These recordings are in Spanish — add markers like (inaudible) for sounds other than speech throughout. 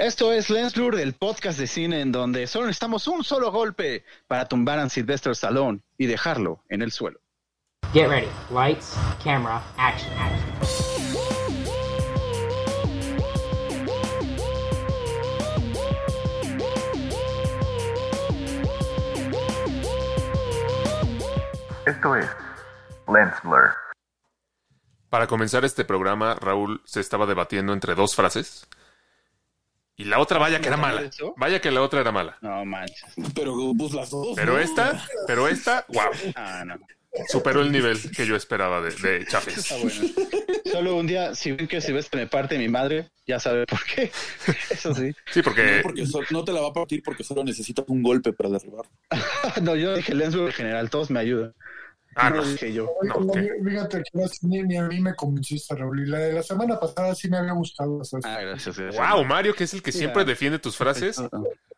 Esto es Lens Blur, el podcast de cine en donde solo necesitamos un solo golpe para tumbar a Sylvester Stallone y dejarlo en el suelo. Get ready. Lights, camera, action, action. Esto es Lens Blur. Para comenzar este programa, Raúl se estaba debatiendo entre dos frases. Y la otra, vaya que era ¿No mala. Vaya que la otra era mala. No manches. Pero pues las dos. Pero ¿no? esta, pero esta, wow, Ah, no. superó el nivel que yo esperaba de, de Chafes. Está bueno. Solo un día, si ven que si ves que me parte mi madre, ya sabe por qué. (laughs) Eso sí. Sí, No, porque so- no te la va a partir porque solo necesitas un golpe para derribar. (laughs) No, yo dije Lens Blur en general, todos me ayudan. Ah, no dije yo. No, Fíjate que no, ni, ni a mí me convenciste, Raúl. Y la de la semana pasada sí me había gustado. Ah, gracias. gracias. Wow, Mario, que es el que siempre Mira. defiende tus frases, No,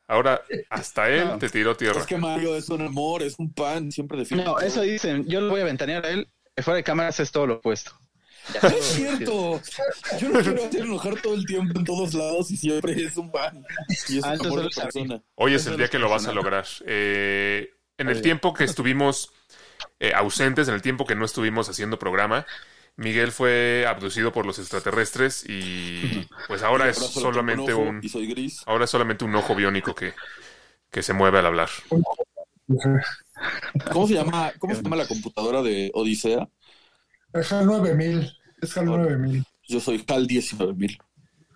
ahora hasta él No. te tiró tierra. Es que Mario es un amor, es un pan, siempre defiende. No, eso dicen. Yo lo voy a ventanear a él. que Fuera de cámaras es todo lo opuesto. (laughs) No es cierto. Yo no quiero hacer enojar todo el tiempo en todos lados y siempre es un pan. Y es Ah, un amor de persona. Hoy es el día que lo vas a lograr. Eh, en el tiempo que estuvimos eh, ausentes, en el tiempo que no estuvimos haciendo programa, Miguel fue abducido por los extraterrestres y (laughs) pues ahora es solamente ojo un Y soy gris. ahora es solamente un ojo biónico que, que se mueve al hablar. (laughs) ¿Cómo se llama, cómo se llama la computadora de Odisea? Es el 9000. Es el 9000. Yo soy HAL 19000.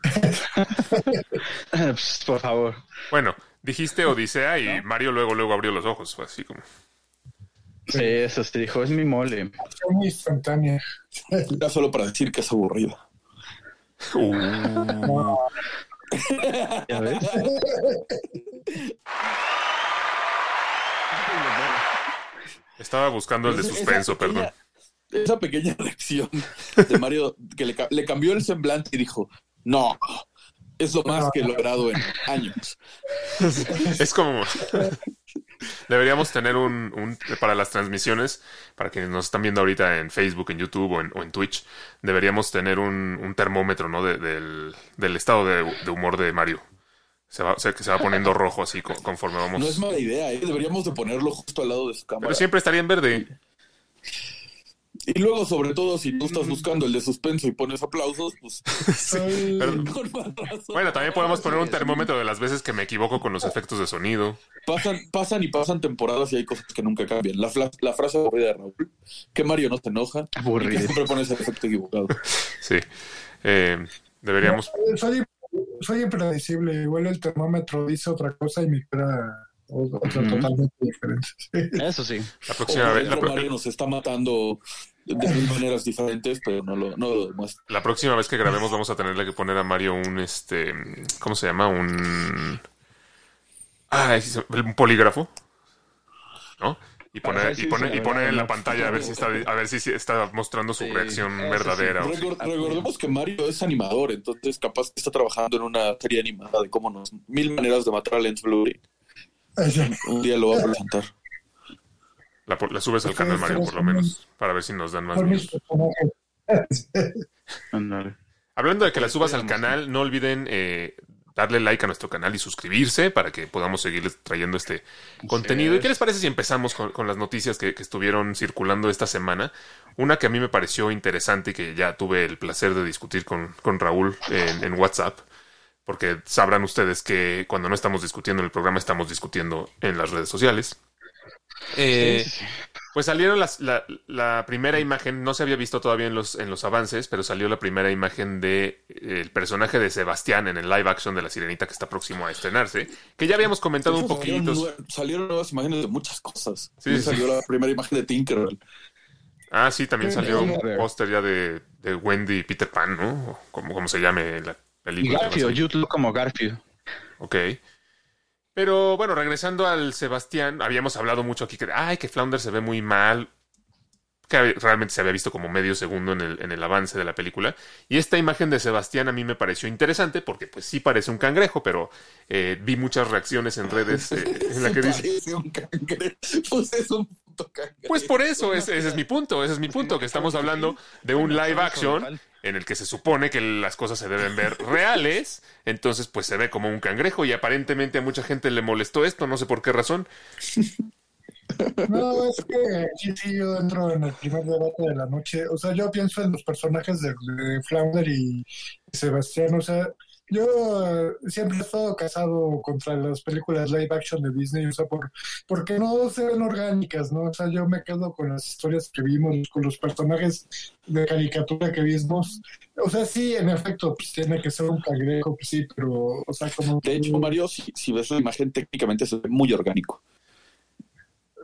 (laughs) Pss, Por favor. Bueno, dijiste Odisea y Mario luego luego abrió los ojos, fue así como. Sí, eso sí dijo. Es mi mole. Fue muy instantánea. Era solo para decir que es aburrida. Uh, ¿Ya ves? estaba buscando el de suspenso, esa perdón. Esa pequeña reacción de Mario que le, le cambió el semblante y dijo, no, es lo más que he logrado en años. Es como. Deberíamos tener un, un- Para las transmisiones, para quienes nos están viendo ahorita en Facebook, en YouTube o en, o en Twitch, deberíamos tener un, un termómetro, ¿no? De- del, del estado de, de humor de Mario. Se va, o sea, que se va poniendo rojo así co- conforme vamos. No es mala idea, ¿eh? deberíamos de ponerlo justo al lado de su cámara. Pero siempre estaría en verde. Y luego, sobre todo, si tú estás buscando el de suspenso y pones aplausos, pues (laughs) (laughs) con más razón. Bueno, también podemos poner un termómetro de las veces que me equivoco con los efectos de sonido. Pasan, pasan y pasan temporadas y hay cosas que nunca cambian. La, la frase aburrida de Raúl, que Mario no se enoja, y que Aburrido. siempre pones el efecto equivocado. Sí. Eh, deberíamos. soy, soy impredecible. Igual el termómetro dice otra cosa y mi cara o- otra totalmente diferente. (laughs) Eso sí. La próxima, O vez, la, dentro pro- Mario nos está matando de mil maneras diferentes, pero no lo, no lo demuestra. la próxima vez que grabemos vamos a tenerle que poner a Mario un este. ¿Cómo se llama? Un. Ah, un polígrafo. ¿No? Y poner, y poner, y poner en la pantalla a ver si está, a ver si está mostrando su Sí, reacción verdadera. recordemos que Mario es animador, entonces capaz que está trabajando en una serie animada de cómo nos... Mil maneras de matar a Lens Blue. Un día lo va a presentar. La, la subes al canal Mario, por lo menos, para ver si nos dan más views. (laughs) Hablando de que la subas al canal, no olviden eh, darle like a nuestro canal y suscribirse para que podamos seguirles trayendo este contenido. ¿Y qué les parece si empezamos con, con las noticias que, que estuvieron circulando esta semana? Una que a mí me pareció interesante y que ya tuve el placer de discutir con, con Raúl en, en WhatsApp, porque sabrán ustedes que cuando no estamos discutiendo en el programa estamos discutiendo en las redes sociales. Eh, Sí, sí, sí. pues salieron las- la, la primera imagen, no se había visto todavía en los, en los avances, pero salió la primera imagen de eh, el personaje de Sebastián en el live action de La Sirenita que está próximo a estrenarse, que ya habíamos comentado un Salieron, poquito. nue- salieron nuevas imágenes de muchas cosas. Sí. Salió la primera imagen de Tinkerbell. Ah, sí, también salió un póster ya de, de Wendy y Peter Pan, ¿no? Como, como se llame la película. Garfield. YouTube como Garfield. Ok. Pero bueno, regresando al Sebastián, habíamos hablado mucho aquí que, ay, que Flounder se ve muy mal, que realmente se había visto como medio segundo en el, en el avance de la película. Y esta imagen de Sebastián a mí me pareció interesante porque pues sí parece un cangrejo, pero eh, vi muchas reacciones en redes (laughs) eh, en la que dice... Un cangrejo. Pues es un puto cangrejo. Pues por eso, ese, ese es mi punto, ese es mi punto, que estamos hablando de un live action en el que se supone que las cosas se deben ver reales, entonces pues se ve como un cangrejo y aparentemente a mucha gente le molestó esto, no sé por qué razón. No, es que sí, yo entro en el primer debate de la noche. O sea, yo pienso en los personajes de Flounder y Sebastián. O sea, yo eh, siempre he estado casado contra las películas live action de Disney, o sea, por, porque no se ven orgánicas, ¿no? O sea, yo me quedo con las historias que vimos, con los personajes de caricatura que vimos. O sea, sí, en efecto, pues tiene que ser un cangrejo, pues sí, pero, o sea, como... De hecho, Mario, si, si ves la imagen, técnicamente se ve muy orgánico.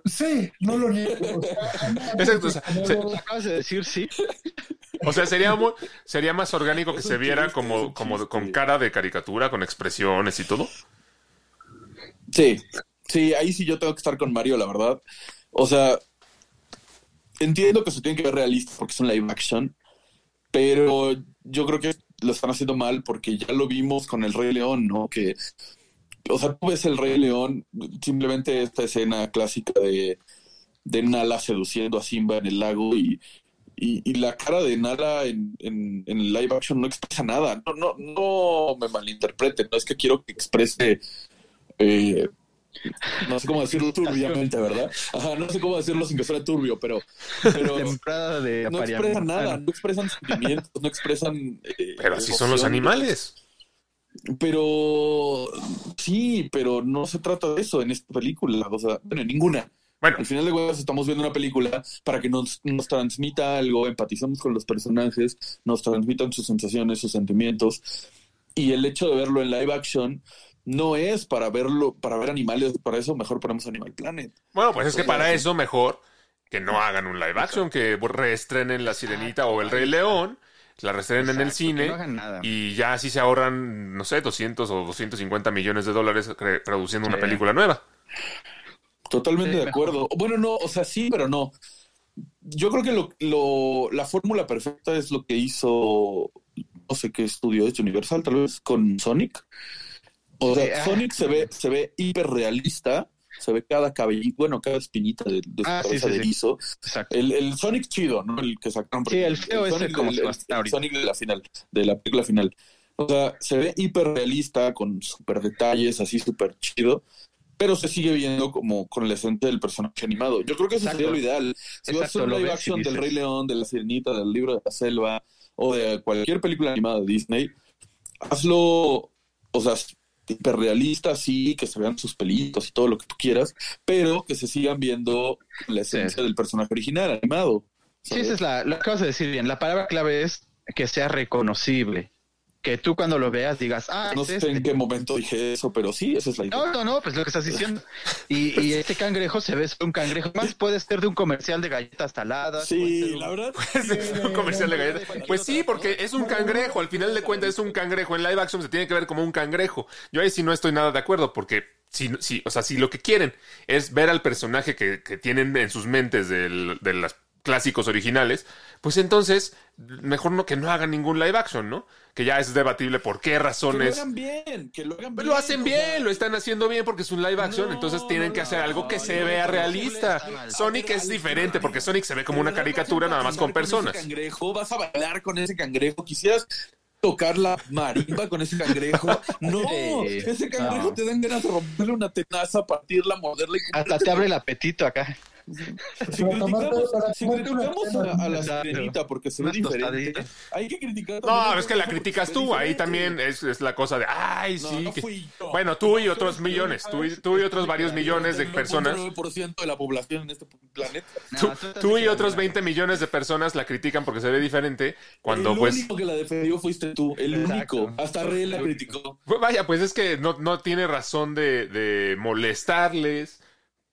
Sí, no lo niego. O sea, (laughs) Exacto, o sea, se- Lo acabas de decir, sí. O sea, sería, sería más orgánico que se viera chiste, como, como con cara de caricatura, con expresiones y todo. Sí, sí, ahí sí yo tengo que estar con Mario, la verdad. O sea, entiendo que se tiene que ver realista porque es un live action, pero yo creo que lo están haciendo mal porque ya lo vimos con el Rey León, ¿no? Que, o sea, tú ves el Rey León, simplemente esta escena clásica de, de Nala seduciendo a Simba en el lago y, y, y la cara de Nala en, en, en live action no expresa nada. No, no, no me malinterpreten, no es que quiero que exprese eh, no sé cómo decirlo turbiamente, ¿verdad? Ajá, no sé cómo decirlo sin que suene turbio, pero, pero (laughs) Temporada de no apareamiento. expresan nada, Ah, no expresan sentimientos, no expresan... eh, Pero así son los animales. Pero sí, pero no se trata de eso en esta película, o sea, bueno, en ninguna. Bueno, Al final de cuentas estamos viendo una película para que nos, nos transmita algo, empatizamos con los personajes, nos transmitan sus sensaciones, sus sentimientos. Y el hecho de verlo en live action no es para verlo, para ver animales, para eso mejor ponemos Animal Planet. bueno, pues es que para eso mejor que no hagan un live action, que reestrenen La Sirenita o El Rey León, la reestrenen en el cine no y ya así se ahorran, no sé, 200 o 250 millones de dólares re- produciendo una película nueva. Totalmente Sí, de mejor. acuerdo. Bueno, no, o sea, sí, pero no. Yo creo que lo, lo- la fórmula perfecta es lo que hizo, no sé qué estudio es Universal, tal vez con Sonic. O sea, Sí, ah. Sonic se ve, se ve hiperrealista, se ve cada cabellito, bueno, cada espinita de, de su Ah, cabeza sí, de erizo. El, el Sonic chido, ¿no? El que sacaron. Sí, el feo como a el- ahorita. Sonic de la final, de la película final. O sea, se ve hiperrealista, con super detalles, así súper chido, pero se sigue viendo como con la esencia del personaje animado. Yo creo que eso Exacto. sería lo ideal. Si vas a hacer un live action del Rey León, de la Sirenita, del libro de la selva, o de cualquier película animada de Disney, hazlo, o sea, hiperrealista, sí, que se vean sus pelitos y todo lo que tú quieras, pero que se sigan viendo la esencia del personaje original animado. Sí, esa es la, lo acabas de decir bien. La palabra clave es que sea reconocible. Que tú cuando lo veas digas, ah, No es sé este. en qué momento dije eso, pero sí, esa es la idea. No, no, no, pues lo que estás diciendo. Y, y (laughs) este cangrejo se ve un cangrejo. Más puede ser de un comercial de galletas ser Sí, un- la verdad. (laughs) Un comercial de galletas. Pues sí, porque es un cangrejo. Al final de cuentas es un cangrejo. En live action se tiene que ver como un cangrejo. Yo ahí sí no estoy nada de acuerdo porque si, si, o sea, si lo que quieren es ver al personaje que, que tienen en sus mentes del- de los clásicos originales, pues entonces mejor no que no hagan ningún live action, ¿no? Que ya es debatible por qué Que lo razones. hagan bien, que lo hagan bien. Lo hacen bien, lo están haciendo bien porque es un live action, No, entonces tienen no, que hacer algo que se vea realista. Sonic es diferente porque Sonic se ve como una caricatura nada más con personas. ese cangrejo, vas a bailar con ese cangrejo, quisieras tocar la marimba con ese cangrejo. No, ese cangrejo te dan ganas de romperle una tenaza, partirla, morderla y Hasta te abre el apetito acá. Si Para tomarte- criticamos, para si a, a la sirenita porque se ve diferente, hay que criticar No, es que la criticas tú, ahí también es, es la cosa de, ay, sí. no que-. Bueno, tú y otros millones, tú y, yo. tú y otros varios millones de El personas, 99% de la población en este planeta. tú, y otros 20 millones de personas la critican porque se ve diferente, cuando el pues... único que la defendió fuiste tú, el Exacto. único. Hasta Rey la criticó. Pues vaya, pues es que no, no tiene razón de, de molestarles,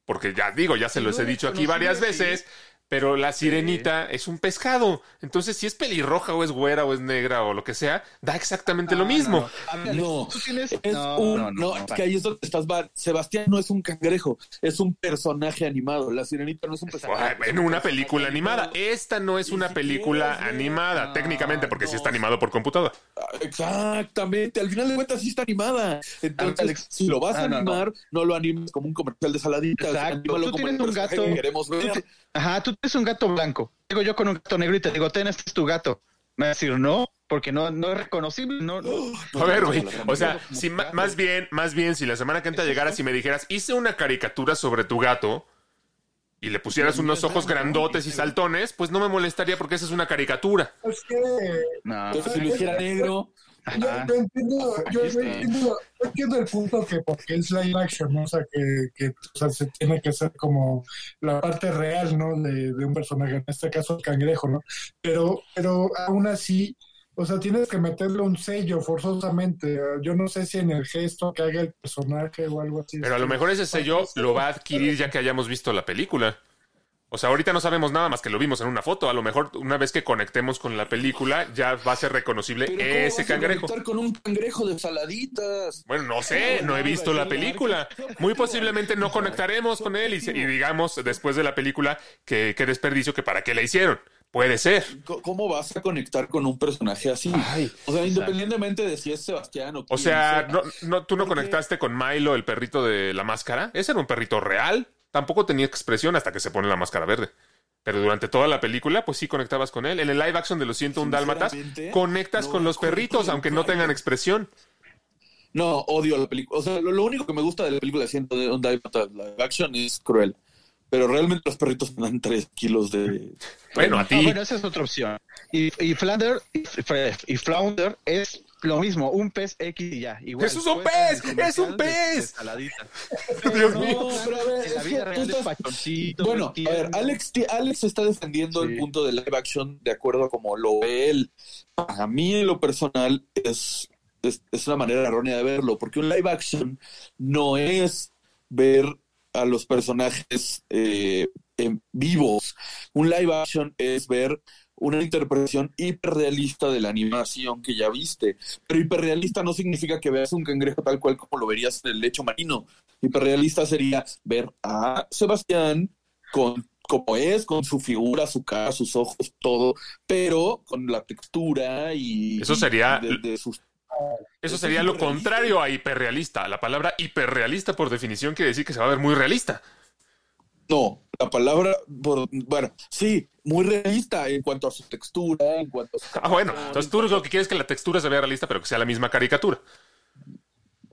porque ya digo, ya se los he dicho aquí varias veces, Pero la sirenita es un pescado. Entonces, si es pelirroja o es güera o es negra o lo que sea, da exactamente lo mismo. A ver, No, tú tienes- es no, un, no, no, no, es que ahí es donde estás. Sebastián no es un cangrejo, es un personaje animado. La sirenita no es un personaje. Ah, En una película animada. Esta no es una película animada, No, técnicamente, porque sí no. está animado por computadora. Ah, Exactamente, al final de cuentas sí está animada. Entonces, Alex, si lo vas a ah, no, no. animar, no. lo animes como un comercial de saladitas. Exacto. Tú como tienes un gato. que queremos ver. Ajá, tú tienes un gato blanco. Digo yo con un gato negro y te digo, ten, este es tu gato. Me va a decir, no, porque no, no es reconocible. No, no. A ver, güey. O sea, si más bien, más bien, si la semana que entra llegaras y me dijeras, hice una caricatura sobre tu gato y le pusieras unos ojos grandotes y saltones, pues no me molestaría porque esa es una caricatura. Es que No. Entonces, si lo hiciera negro, yo, entiendo, yo, entiendo, yo entiendo el punto que porque es live action, ¿no? O sea, que, que o sea, se tiene que hacer como la parte real, ¿no? De, de un personaje, en este caso el cangrejo, ¿no? Pero, pero aún así, o sea, tienes que meterle un sello forzosamente. Yo no sé si en el gesto que haga el personaje o algo así. Pero a lo mejor ese sello lo va a adquirir ya que hayamos visto la película. O sea, ahorita no sabemos nada más que lo vimos en una foto. A lo mejor una vez que conectemos con la película ya va a ser reconocible pero ¿cómo ese vas a cangrejo. conectar con un cangrejo de saladitas? Bueno, no sé, no he visto la película. Muy posiblemente no conectaremos con él y, se- y digamos después de la película que qué desperdicio, que para qué la hicieron. Puede ser. ¿Cómo vas a conectar con un personaje así? o sea, independientemente de si es Sebastián o O quién sea, no, sea. no, tú no conectaste con Milo, el perrito de la máscara. Ese era un perrito real. Tampoco tenía expresión hasta que se pone la máscara verde. Pero durante toda la película, pues sí conectabas con él. En el live action de los 101 Dálmatas, conectas no con los perritos, con aunque no tengan expresión. No, odio la película. O sea, lo, lo único que me gusta de la película de Ciento de un Dálmata live action es cruel. Pero realmente los perritos me dan 3 kilos de. Bueno, a Ah, ti. bueno, esa es otra opción. Y, y Flounder, y, y Flounder es lo mismo, un pez X y ya. Igual, ¡Eso es un pez! ¡Es un pez! de saladita. (laughs) Dios No, mío. pero a ver, En la vida real estás- pachoncito. Bueno, a ver. Alex, Alex está defendiendo Sí. el punto de live action de acuerdo a como lo ve él. A mí, en lo personal, es, es, es una manera errónea de verlo, porque un live action no es ver a los personajes eh, en vivos. Un live action es ver una interpretación hiperrealista de la animación que ya viste. Pero hiperrealista no significa que veas un cangrejo tal cual como lo verías en el lecho marino. Hiperrealista sería ver a Sebastián con como es, con su figura, su cara, sus ojos, todo, pero con la textura y Eso sería- y de, de sus Eso sería lo contrario a hiperrealista. La palabra hiperrealista, por definición, quiere decir que se va a ver muy realista. No, la palabra, por- bueno, sí, muy realista en cuanto a su textura, en cuanto a su Ah, bueno. Entonces en tú lo que quieres es que la textura se vea realista, pero que sea la misma caricatura.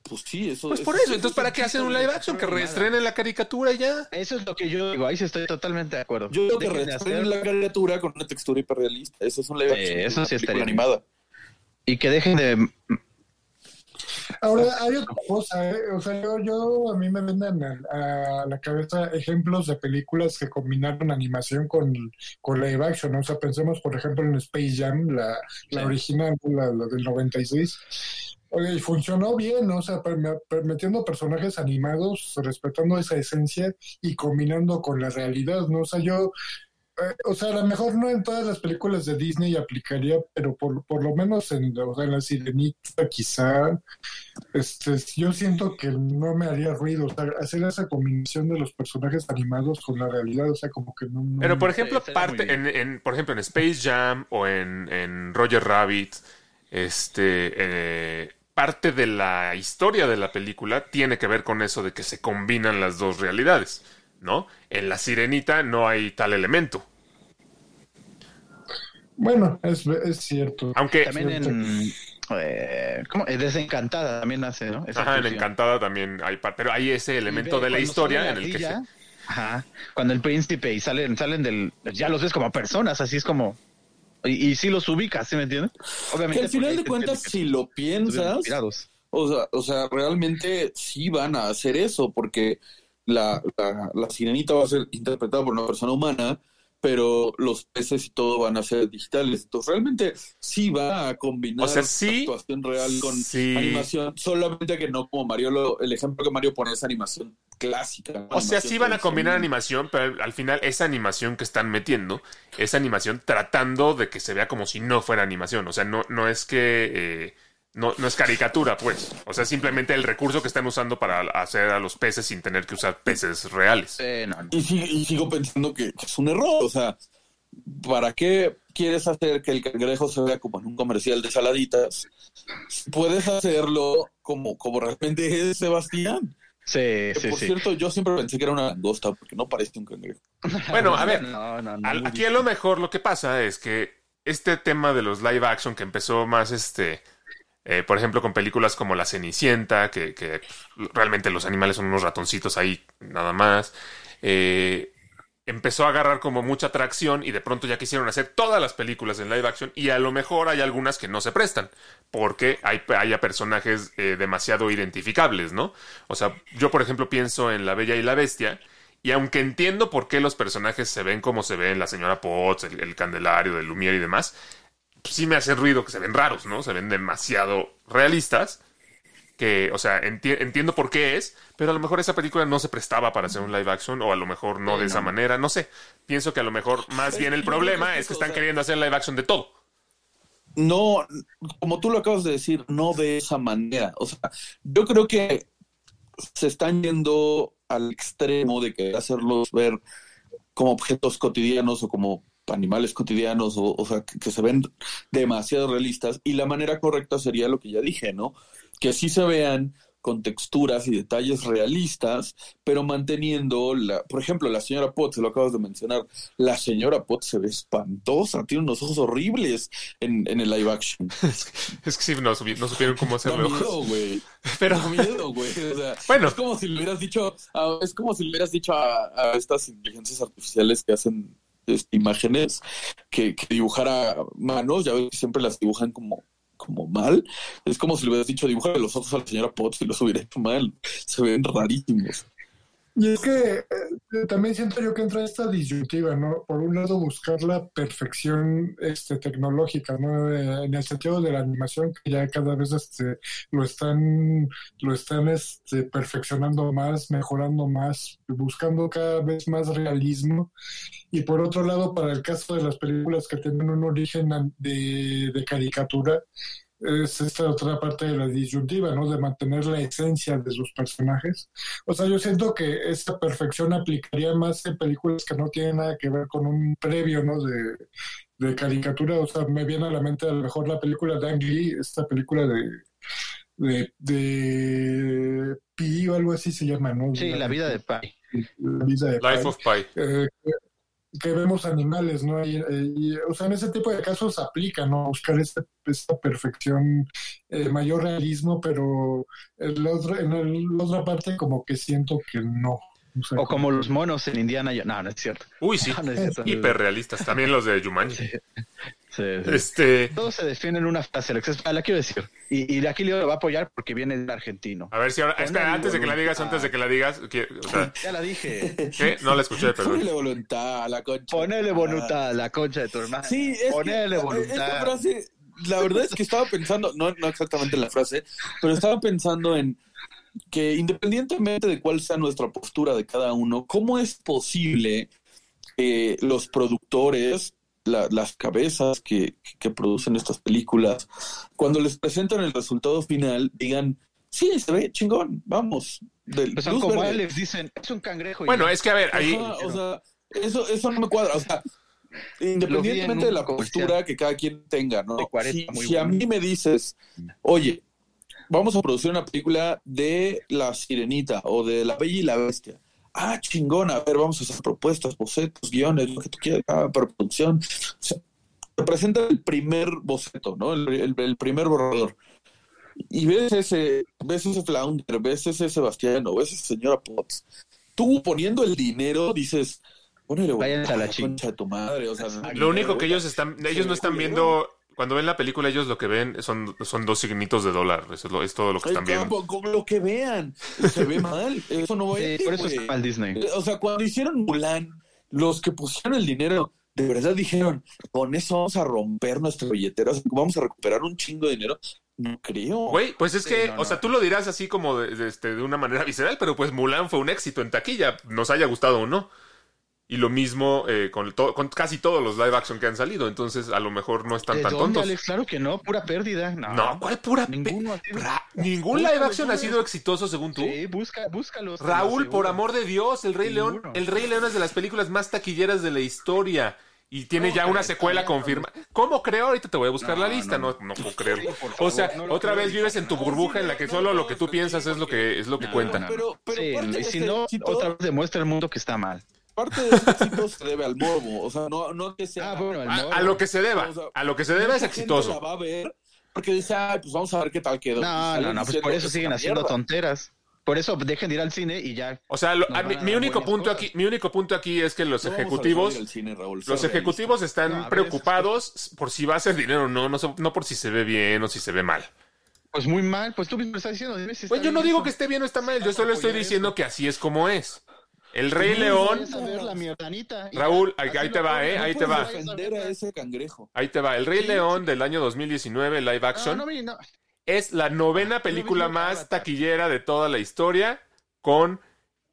Pues sí, eso Pues por eso. Entonces, ¿para qué hacen un live action? Que reestrenen la caricatura y ya. Eso es lo que yo digo, ahí sí estoy totalmente de acuerdo. Yo creo que reestrenen hacer- la caricatura con una textura hiperrealista. Eso es un live action. eso una sí estaría animada. Y que dejen de... Ahora, hay otra cosa, ¿eh? O sea, yo, yo a mí me vienen a, a la cabeza ejemplos de películas que combinaron animación con, con live action. ¿no? O sea, pensemos, por ejemplo, en Space Jam, la, la Sí. original, la, la del 96. Oye, y funcionó bien, ¿no? O sea, per- per- metiendo personajes animados, respetando esa esencia y combinando con la realidad, ¿no? O sea, yo, o sea, a lo mejor no en todas las películas de Disney aplicaría, pero por, por lo menos en, o sea, en la Sirenita quizá, este, yo siento que no me haría ruido, o sea, hacer esa combinación de los personajes animados con la realidad, o sea, como que no... no- Pero por ejemplo, parte en, en- por ejemplo, en Space Jam o en, en Roger Rabbit, este eh, parte de la historia de la película tiene que ver con eso de que se combinan las dos realidades, ¿no? En la sirenita no hay tal elemento. Bueno, es, es cierto. Aunque También en... Eh, ¿cómo? Desencantada también hace, ¿no? Esa ajá, en. Encantada también hay parte, pero hay ese elemento ve, de la historia en el que se- Ajá. Cuando el príncipe y salen, salen del. Ya los ves como personas, así es como. Y, y sí los ubicas, ¿sí me entiendes? Que al final de cuentas, si lo piensas. O sea, o sea, realmente sí van a hacer eso, porque la, la, la sirenita va a ser interpretada por una persona humana, pero los peces y todo van a ser digitales. Entonces, realmente sí va a combinar O sea, sí, actuación real con sí. animación, solamente que no como Mario, lo- el ejemplo que Mario pone es animación clásica. O sea, sí van a combinar animación, pero al final esa animación que están metiendo es animación tratando de que se vea como si no fuera animación. O sea, no, no es que... eh, no, no es caricatura, pues. O sea, simplemente el recurso que están usando para hacer a los peces sin tener que usar peces reales. Eh, no, no. Y, sig- y sigo pensando que, que es un error. O sea, ¿para qué quieres hacer que el cangrejo se vea como en un comercial de saladitas? Puedes hacerlo como, como realmente es Sebastián. Sí, Que, sí, por sí. cierto, yo siempre pensé que era una langosta porque no parece un cangrejo. (laughs) Bueno, a ver, No, no, no, Al- muy aquí a lo mejor lo que pasa es que este tema de los live action que empezó más este eh, por ejemplo con películas como La Cenicienta que, que realmente los animales son unos ratoncitos ahí nada más eh, empezó a agarrar como mucha atracción y de pronto ya quisieron hacer todas las películas en live action y a lo mejor hay algunas que no se prestan porque hay haya personajes eh, demasiado identificables, ¿no? O sea, yo por ejemplo pienso en La Bella y la Bestia y aunque entiendo por qué los personajes se ven como se ven, la señora Potts, el, el Candelario, del Lumière y demás, pues sí me hace ruido que se ven raros, ¿no? Se ven demasiado realistas. Que, o sea, enti- entiendo por qué es, pero a lo mejor esa película no se prestaba para hacer un live action, o a lo mejor no de esa manera, no sé. Pienso que a lo mejor más bien el problema es que están queriendo hacer live action de todo. No, como tú lo acabas de decir, no de esa manera. O sea, yo creo que se están yendo al extremo de querer hacerlos ver como objetos cotidianos o como animales cotidianos, o, o sea, que, que se ven demasiado realistas. Y la manera correcta sería lo que ya dije, ¿no? Que sí se vean con texturas y detalles realistas, pero manteniendo la, por ejemplo, la señora Potts, se lo acabas de mencionar, la señora Potts se ve espantosa, tiene unos ojos horribles en, en el live action. (laughs) Es que sí, no, no supieron cómo (laughs) hacerlo. miedo, güey. (laughs) Pero, miedo, güey. O sea, Bueno. es como si le hubieras dicho, a- es como si le hubieras dicho a, a estas inteligencias artificiales que hacen este, imágenes que, que dibujara manos, ya ves que siempre las dibujan como, como mal. Es como si le hubieras dicho dibujar los ojos a la señora Potts y los hubiera hecho mal. Se ven rarísimos. Y es que eh, también siento yo que entra esta disyuntiva, ¿no? Por un lado, buscar la perfección este, tecnológica, ¿no? Eh, en el sentido de la animación, que ya cada vez este, lo están, lo están este, perfeccionando más, mejorando más, buscando cada vez más realismo. Y por otro lado, para el caso de las películas que tienen un origen de, de caricatura, es esta otra parte de la disyuntiva, ¿no? De mantener la esencia de sus personajes. O sea, yo siento que esta perfección aplicaría más en películas que no tienen nada que ver con un previo, ¿no? De, de caricatura. O sea, me viene a la mente a lo mejor la película de Ang Lee, esta película de de, de Pi o algo así se llama, ¿no? Sí, la vida de Pi. La vida de Life Pi. of Pi. Eh, que, vemos animales, ¿no? Y, y, o sea, en ese tipo de casos aplica, ¿no? Buscar esta, esta perfección, eh, mayor realismo, pero en la, otra, en el- la otra parte como que siento que no. O, sea, O como los monos en Indiana Jones. No, no es cierto. Uy, sí. (laughs) No, no es cierto. Hiperrealistas. También los de Jumanji. Sí, sí. Este. Todo se define en una frase, Alex. La quiero decir. Y, y aquí Leo lo va a apoyar porque viene del argentino. A ver si ahora. Espera, antes de que la digas, antes de que la digas. que- o sea, (laughs) Ya la dije. ¿qué? No la escuché, perdón. Ponle voluntad a la concha. Ponele voluntad a la concha de tu hermana. Sí, es que Ponele esta voluntad. frase, la verdad es que estaba pensando, no, no exactamente en la frase, pero estaba pensando en que independientemente de cuál sea nuestra postura de cada uno, ¿cómo es posible que los productores, la- las cabezas que, que producen estas películas, cuando les presentan el resultado final, digan, sí, se ve chingón, vamos. del- Pues como verde"? Alex, dicen, es un cangrejo. y Bueno, ya. es que a ver, ahí. Ajá, o sea, eso, eso no me cuadra. O sea, independientemente de la postura que cada quien tenga, ¿no? De 40, si muy si a mí me dices, oye, vamos a producir una película de La Sirenita o de La Bella y la Bestia. Ah, chingón, a ver, vamos a hacer propuestas, bocetos, guiones, lo que tú quieras, ah, para producción. O sea, te presenta el primer boceto, ¿no? El, el- el primer borrador. Y ves ese, ves ese Flounder, ves ese Sebastián o ves esa señora Potts. Tú poniendo el dinero dices, ponele a la concha de tu madre. O sea, Lo único que ellos están. Ellos no están viendo. Cuando ven la película, ellos lo que ven son, son dos signitos de dólar. Eso es, lo- es todo lo que Ay, están viendo. con lo que vean, se ve mal. (laughs) Eso no va a Sí, ir, por eso está mal Disney. O sea, cuando hicieron Mulan, los que pusieron el dinero de verdad dijeron, con eso vamos a romper nuestra billetera, vamos a recuperar un chingo de dinero. No creo. Güey, pues es Sí, que, no, o no. sea, tú lo dirás así como de, de, este, de una manera visceral, pero pues Mulan fue un éxito en taquilla, nos haya gustado o no. Y lo mismo eh, con, to- con casi todos los live action que han salido, entonces a lo mejor no están ¿De tan dónde, tontos. Alex? Claro que no, pura pérdida. No, No, ¿cuál pura Ra- Ningún live action ha sido exitoso según tú. Sí, busca, búscalos. Raúl, por amor de Dios, El Rey León. El Rey León es de las películas más taquilleras de la historia y tiene ya una secuela confirmada. ¿Cómo creo? Ahorita te voy a buscar No, la lista, no, no, no, puedo creerlo. O sea, otra vez vives en tu burbuja en la que solo lo que tú piensas es lo que es lo que No, cuenta. Pero, Sí, si este no, otra vez demuestra el mundo que está mal. Parte de ese éxito se debe al morbo. O sea, no, no que sea. Ah, bueno, el A, lo que se deba, O sea, a lo que se deba es exitoso. la va a ver porque dice, ay, pues vamos a ver qué tal quedó. No, no, no, pues por eso es siguen haciendo mierda. tonteras. Por eso dejen de ir al cine y ya. O sea, lo- a mi, a mi único punto cosas. aquí, mi único punto aquí es que los No ejecutivos, cine, Raúl, los ejecutivos están No, a ver, preocupados por si va a ser dinero o no, no, no por si se ve bien o si se ve mal. Pues muy mal, pues tú mismo estás diciendo. dime si Pues yo no digo eso. que esté bien o está mal, yo solo estoy diciendo eso. que así es como es. El Rey No León, a ver la Raúl, ya, ahí- te va, eh, no ahí te va. a ese cangrejo. ahí te va, El Rey Sí, León sí. del año 2019, live No, action, no, mi- no. es la novena lo película más taquillera de toda la historia con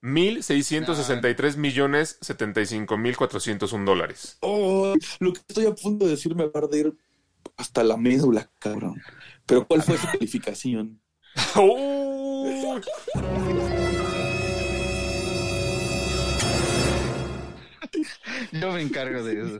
1.663 millones 75 mil 401 dólares. Oh, lo que estoy a punto de decir me va a arder hasta la médula, cabrón. Pero ¿cuál fue su calificación? (laughs) ¡Oh! Yo me encargo de eso.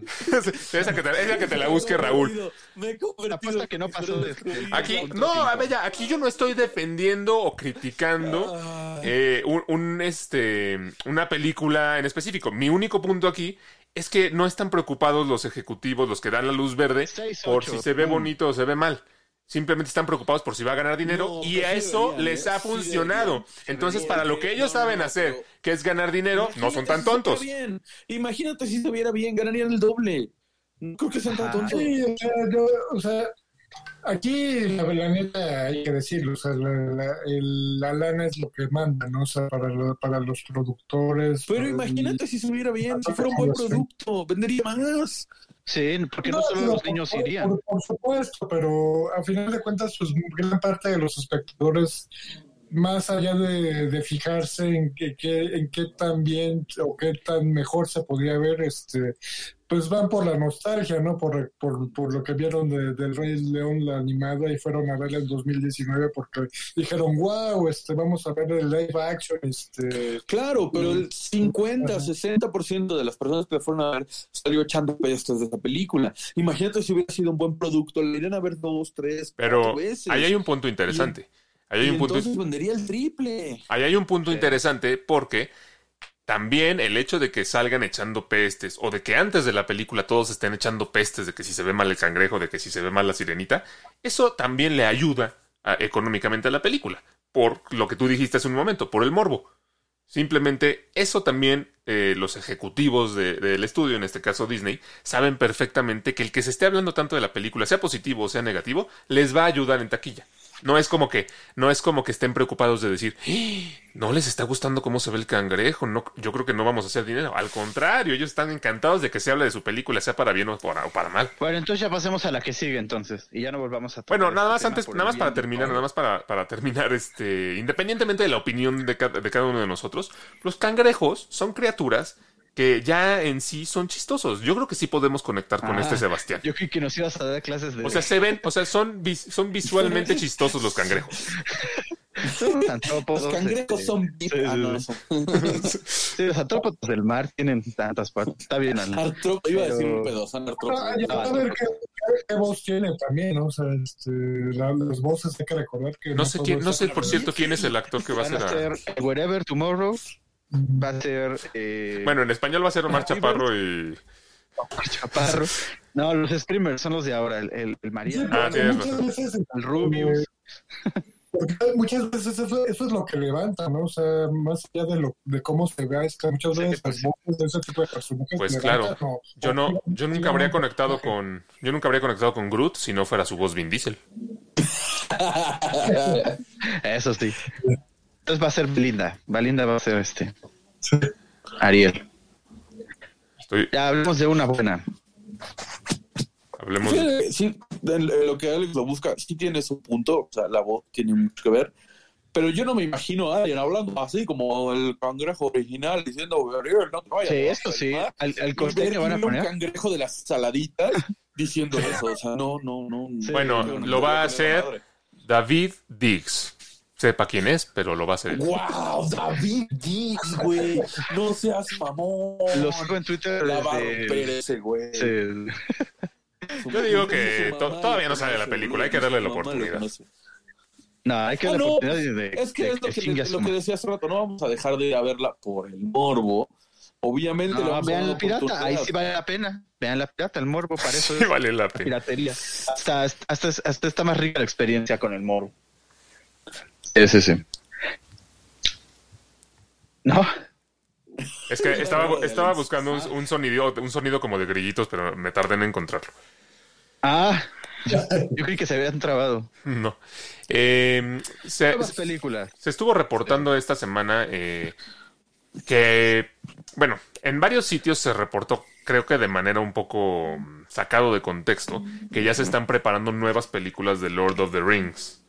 esa, que te, esa que te la busque Raúl. Me he Apuesta que no pasó de- Aquí, no, a ver, ya, aquí yo no estoy defendiendo o criticando eh, un, un, este, una película en específico. Mi único punto aquí es que no están preocupados los ejecutivos, los que dan la luz verde, por si se ve pum. bonito o se ve mal. Simplemente están preocupados por si va a ganar dinero No, y pero a sí eso deberían, les ¿eh? ha Sí funcionado. Entonces, para lo que ellos No, saben no, hacer, pero- que es ganar dinero, no son tan tontos. bien. Imagínate si se viera bien, ganarían el doble. No creo que sean tan tontos. Sí, o sea, yo, o sea, aquí la, la neta hay que decirlo, o sea, la, la, el- la lana es lo que manda, ¿no? O sea, para, lo- para los productores. Pero el- imagínate si se viera bien, si fuera un buen producto, vendería más. Sí, porque no, solo los niños por- irían. Por, por supuesto, pero a final de cuentas, pues gran parte de los espectadores, más allá de, de fijarse en qué, qué- en qué tan bien o qué tan mejor se podría ver, este, pues van por la nostalgia, ¿no? Por, por, por lo que vieron de- del Rey León, la animada, y fueron a verla en 2019 porque dijeron, wow, este, vamos a ver el live action, este, Claro, pero el 50, 60% de las personas que la fueron a ver salió echando pestes de esa película. Imagínate si hubiera sido un buen producto, le irían a ver dos, tres, Pero cuatro veces. ahí hay un punto interesante. Ahí hay y un punto entonces vendería el triple. Ahí hay un punto interesante porque también el hecho de que salgan echando pestes o de que antes de la película todos estén echando pestes de que si se ve mal el cangrejo, de que si se ve mal la sirenita, eso también le ayuda económicamente a la película. Por lo que tú dijiste hace un momento, por el morbo. Simplemente eso también eh, los ejecutivos de- del estudio, en este caso Disney, saben perfectamente que el que se esté hablando tanto de la película, sea positivo o sea negativo, les va a ayudar en taquilla. No es como que, no es como que estén preocupados de decir, "¡Ah! no les está gustando cómo se ve el cangrejo, no, yo creo que no vamos a hacer dinero. Al contrario, ellos están encantados de que se hable de su película, sea para bien o para, o para mal. Bueno, entonces ya pasemos a la que sigue entonces. Y ya no volvamos a Bueno, nada este más tema antes, nada más para terminar, nada más para, para terminar, este, independientemente de la opinión de cada, de cada uno de nosotros, los cangrejos son criaturas que ya en sí son chistosos. Yo creo que sí podemos conectar con Ah, este Sebastián. Yo creí que nos ibas a dar clases de... O sea, se ven, o sea, son, vis- son visualmente chistosos los cangrejos. (laughs) los antrópodos, Los cangrejos este, son sí, ah, no, (laughs) sí, los antrópodos del mar tienen tantas partes. Está bien. Artró- iba a decir un pedo, son artrópodos. Ah, ya, a ver qué, voz tiene también, ¿no? O sea, este, la- las voces hay que recordar que... No sé todo quién, no sé por cierto quién es el actor que va a ser a a... ser Wherever Tomorrow, va a ser... Eh, Bueno, en español va a ser Omar Chaparro y... Chaparro. No, los streamers son los de ahora, el, el, el Mariano, Ah, muchas razón. veces, el Rubius. porque muchas veces eso, eso es lo que levanta, ¿no? O sea, más allá de lo de cómo se vea, es que muchas Sí, veces pues, las de ese tipo de personajes Pues levantan, claro. o- Yo no, yo nunca habría conectado con, yo nunca habría conectado con Groot si no fuera su voz Vin Diesel. (laughs) Eso sí. Entonces va a ser Belinda. Belinda va a ser este. Ariel. Estoy- Ya hablemos de una buena. hablemos. de- Sí, sí, lo que Alex lo busca, sí tiene su punto, o sea, la voz tiene mucho que ver, pero yo no me imagino a alguien hablando así como el cangrejo original diciendo, "Gabriel, no te vayas Sí, bajar sí. el mar". Al, al costeño van a un poner. cangrejo de las saladitas (laughs) diciendo eso, o sea, no, no, no. Sí, Bueno, no, no, lo va a hacer. David Diggs. Sepa quién es, pero lo va a hacer. Wow, David Diggs, güey. No seas mamón. Lo sigo en Twitter La va a romper ese güey. Yo digo que to- todavía no sale la película, hay que darle la oportunidad. No, hay que Ah, dar la no, oportunidad de, de- Es que de es lo que, su lo que decía hace rato, no vamos a dejar de ir a verla por el morbo. Obviamente No, vean la pirata, ahí sí vale la pena. Vean la pirata, el morbo, para eso Sí es vale la pena. piratería. Hasta, hasta, hasta está más rica la experiencia con el morbo. Sí, sí, sí. No, Es que estaba, estaba buscando un, un sonido, un sonido como de grillitos, pero me tardé en encontrarlo. ah, yo creí que se habían trabado. No. Eh, se, Nuevas películas. se estuvo reportando esta semana eh, que, bueno, en varios sitios se reportó, creo que de manera un poco mm, sacado de contexto, que ya se están preparando nuevas películas de Lord of the Rings.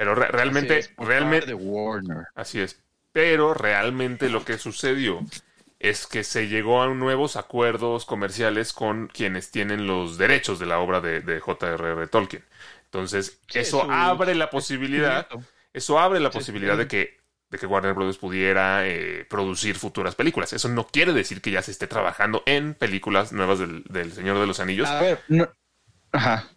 Pero re- realmente, Así es, por realmente, parte de Warner. Así es. Pero realmente lo que sucedió es que se llegó a nuevos acuerdos comerciales con quienes tienen los derechos de la obra de, de J.R.R. Tolkien. Entonces, Sí, eso abre la posibilidad, eso abre la Sí, posibilidad sí. de que, de que Warner Brothers pudiera eh, producir futuras películas. Eso no quiere decir que ya se esté trabajando en películas nuevas del, del Señor de los Anillos. A ver, no. Ajá.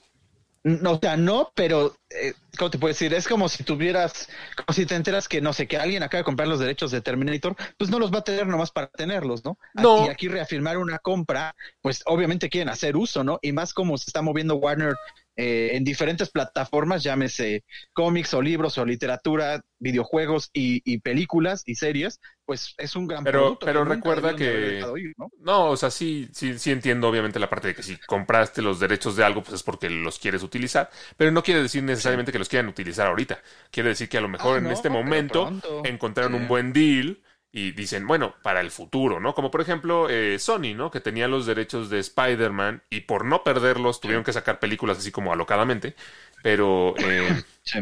No, o sea, no, pero, eh, ¿cómo te puedo decir? Es como si tuvieras, como si te enteras que, no sé, que alguien acaba de comprar los derechos de Terminator, pues no los va a tener nomás para tenerlos, ¿no? No. Y aquí reafirmar una compra, pues obviamente quieren hacer uso, ¿no? Y más como se está moviendo Warner eh, en diferentes plataformas, llámese cómics o libros o literatura, videojuegos y, y películas y series, pues es un gran Pero- producto. pero recuerda que- ir, ¿no? No, o sea, sí, sí, sí entiendo obviamente la parte de que si compraste los derechos de algo, pues es porque los quieres utilizar, pero no quiere decir necesariamente que los quieran utilizar ahorita. Quiere decir que a lo mejor Ah, en no, este momento pronto. encontraron Sí. un buen deal y dicen, bueno, para el futuro, ¿no? Como por ejemplo eh, Sony, ¿no? Que tenía los derechos de Spider-Man y por no perderlos tuvieron que sacar películas así como alocadamente, pero... eh, (laughs) Sí.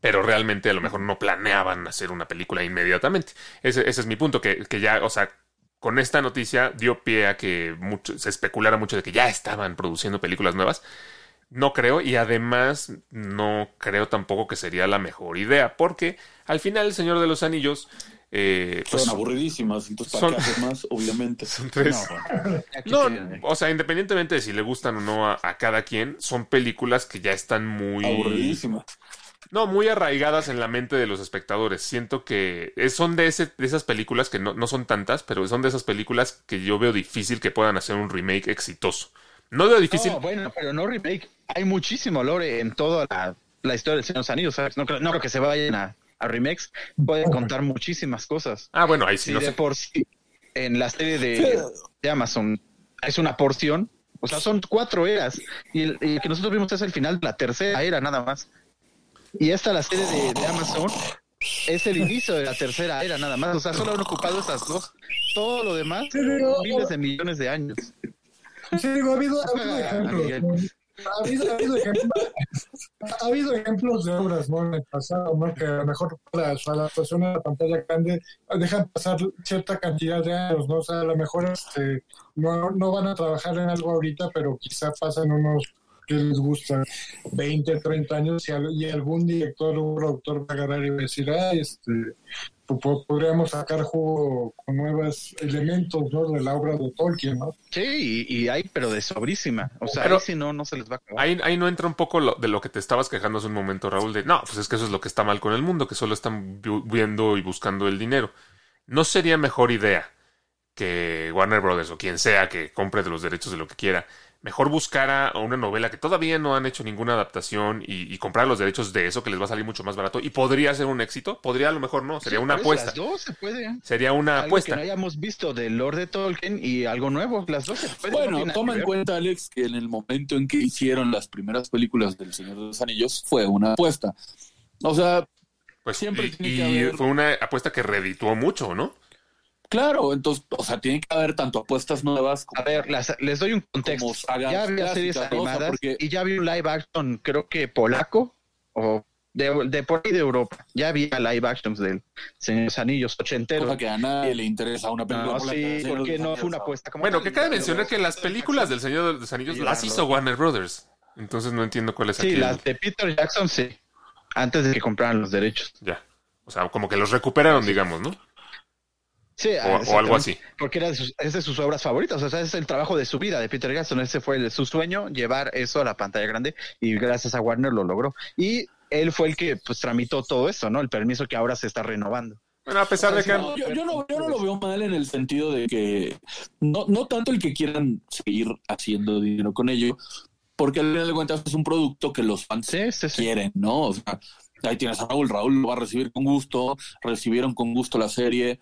pero realmente a lo mejor no planeaban hacer una película inmediatamente. Ese, ese es mi punto, que, que ya, o sea, con esta noticia dio pie a que mucho, se especulara mucho de que ya estaban produciendo películas nuevas. No creo, y además no creo tampoco que sería la mejor idea, porque al final El Señor de los Anillos, eh, pues, Son aburridísimas, entonces ¿para son- qué haces más? Obviamente. (laughs) son tres. No, quisieran. o sea, independientemente de si le gustan o no a, a cada quien, son películas que ya están muy... Aburridísimas. No, muy arraigadas en la mente de los espectadores. Siento que es- son de, ese, de esas películas que no, no son tantas, pero son de esas películas que yo veo difícil que puedan hacer un remake exitoso. No veo difícil. No, bueno, pero no remake. Hay muchísimo lore en toda la, la historia del Señor de los Anillos. ¿sabes? No, creo, no creo que se vayan a, a remakes. Pueden contar muchísimas cosas. Ah, bueno, ahí sí, Si no de sé. por sí en la serie de, de Amazon es una porción, o sea, son cuatro eras. Y el, y el que nosotros vimos es el final de la tercera era nada más. Y esta, la serie de, de Amazon, es el inicio de la tercera era nada más. O sea, solo han ocupado esas dos. Todo lo demás, miles de millones de años. Sí, digo, ha habido, ha habido (laughs) ejemplos. Ha habido, ha habido ejemplos, ha habido ejemplos de obras ¿no? en el pasado, ¿no? que a lo mejor para su adaptación a la pantalla grande dejan pasar cierta cantidad de años, ¿no? O sea, a lo mejor este, no, no van a trabajar en algo ahorita, pero quizá pasan unos que les gusta 20, 30 años y, al- y algún director o productor va a agarrar y va a decir, ah, este, po- po- podríamos sacar jugo con nuevos elementos, ¿no? De la obra de Tolkien, ¿no? Sí, y, y hay, pero de sobrísima. O sea, Pero- ahí si no, no se les va a acabar. Ahí, ahí no entra un poco lo- de lo que te estabas quejando hace un momento, Raúl, de no, pues es que eso es lo que está mal con el mundo, que solo están vi- viendo y buscando el dinero. ¿No sería mejor idea que Warner Brothers o quien sea que compre de los derechos de lo que quiera, mejor buscara a una novela que todavía no han hecho ninguna adaptación y, y comprar los derechos de eso que les va a salir mucho más barato y podría ser un éxito? Podría a lo mejor no, sería Sí, una apuesta. Las dos se puede. Sería una Algo apuesta. que no hayamos visto de Lord de Tolkien y algo nuevo. Las dos se pueden. no Bueno, toma en cuenta, Alex, que en el momento en que hicieron las primeras películas del Señor de los Anillos fue una apuesta. O sea, Pues, siempre y tiene y que haber- fue una apuesta que redituó mucho, ¿no? Claro, entonces, o sea, tiene que haber tanto apuestas nuevas como A ver, las- les doy un contexto. Ya había series animadas porque- y ya había un live action, creo que polaco o de, de por ahí de Europa. Ya había live actions del Señor de los Anillos ochentero. cosa que a nadie le interesa una película. No, polaca sí, porque no fue una apuesta como Bueno, que cabe mencionar que las películas del Señor de los Anillos Sí, las hizo Warner Brothers. Entonces no entiendo cuál es Sí, aquí. el- las de Peter Jackson sí. Antes de que compraran los derechos. Ya. O sea, como que los recuperaron, digamos, ¿no? Sí, O- algo así. Porque era de sus, es de sus obras favoritas. O sea, es el trabajo de su vida de Peter Jackson. Ese fue el- su sueño, llevar eso a la pantalla grande. Y gracias a Warner lo logró. Y él fue el que pues tramitó todo esto, ¿no? El permiso que ahora se está renovando. Bueno, a pesar de que... No, yo, yo no, yo no lo veo mal en el sentido de que no, no tanto el que quieran seguir haciendo dinero con ello, porque al final de cuentas es un producto que los fans Sí, sí, sí. quieren, ¿no? O sea, ahí tienes a Raúl, Raúl lo va a recibir con gusto, recibieron con gusto la serie.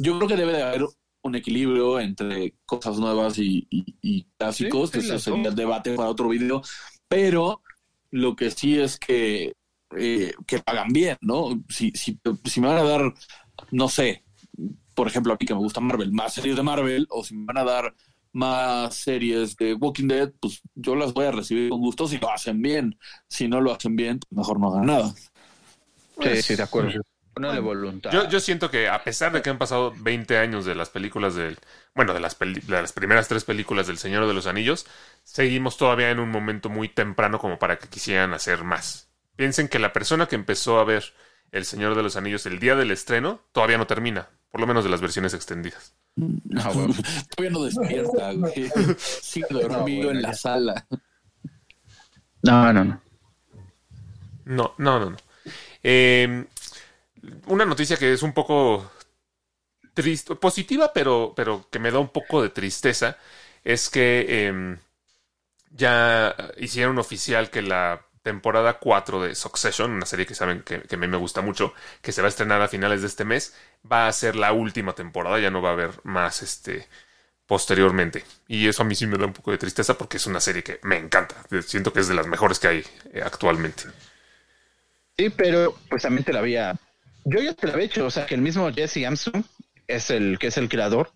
Yo creo que debe de haber un equilibrio entre cosas nuevas y, y- y clásicos, Sí, sí, eso sería dos. debate para otro video, pero lo que sí es que, eh, que pagan bien, ¿no? Si, si, si me van a dar, no sé, por ejemplo, a mí que me gusta Marvel, más series de Marvel, o si me van a dar más series de Walking Dead, pues yo las voy a recibir con gusto si lo hacen bien. Si no lo hacen bien, pues mejor no hagan nada. Sí, sí, de acuerdo. Ponele voluntad. Yo, yo siento que a pesar de que han pasado 20 años de las películas del... Bueno, de las, peli- de las primeras tres películas del Señor de los Anillos, seguimos todavía en un momento muy temprano como para que quisieran hacer más. Piensen que la persona que empezó a ver El Señor de los Anillos el día del estreno todavía no termina, por lo menos de las versiones extendidas. Ah, bueno. Todavía no despierta, güey. (laughs) Sigue dormido en la sala. No, no, no. No, no, no, no. Eh, una noticia que es un poco triste, positiva, pero, pero que me da un poco de tristeza, es que eh, ya hicieron oficial que la temporada 4 de Succession, una serie que saben que, que a mí me gusta mucho, que se va a estrenar a finales de este mes, va a ser la última temporada, ya no va a haber más este posteriormente. Y eso a mí sí me da un poco de tristeza porque es una serie que me encanta. Siento que es de las mejores que hay eh, actualmente. Sí, pero pues también te la había. Yo ya te la había hecho, o sea que el mismo Jesse Armstrong es el que es el creador.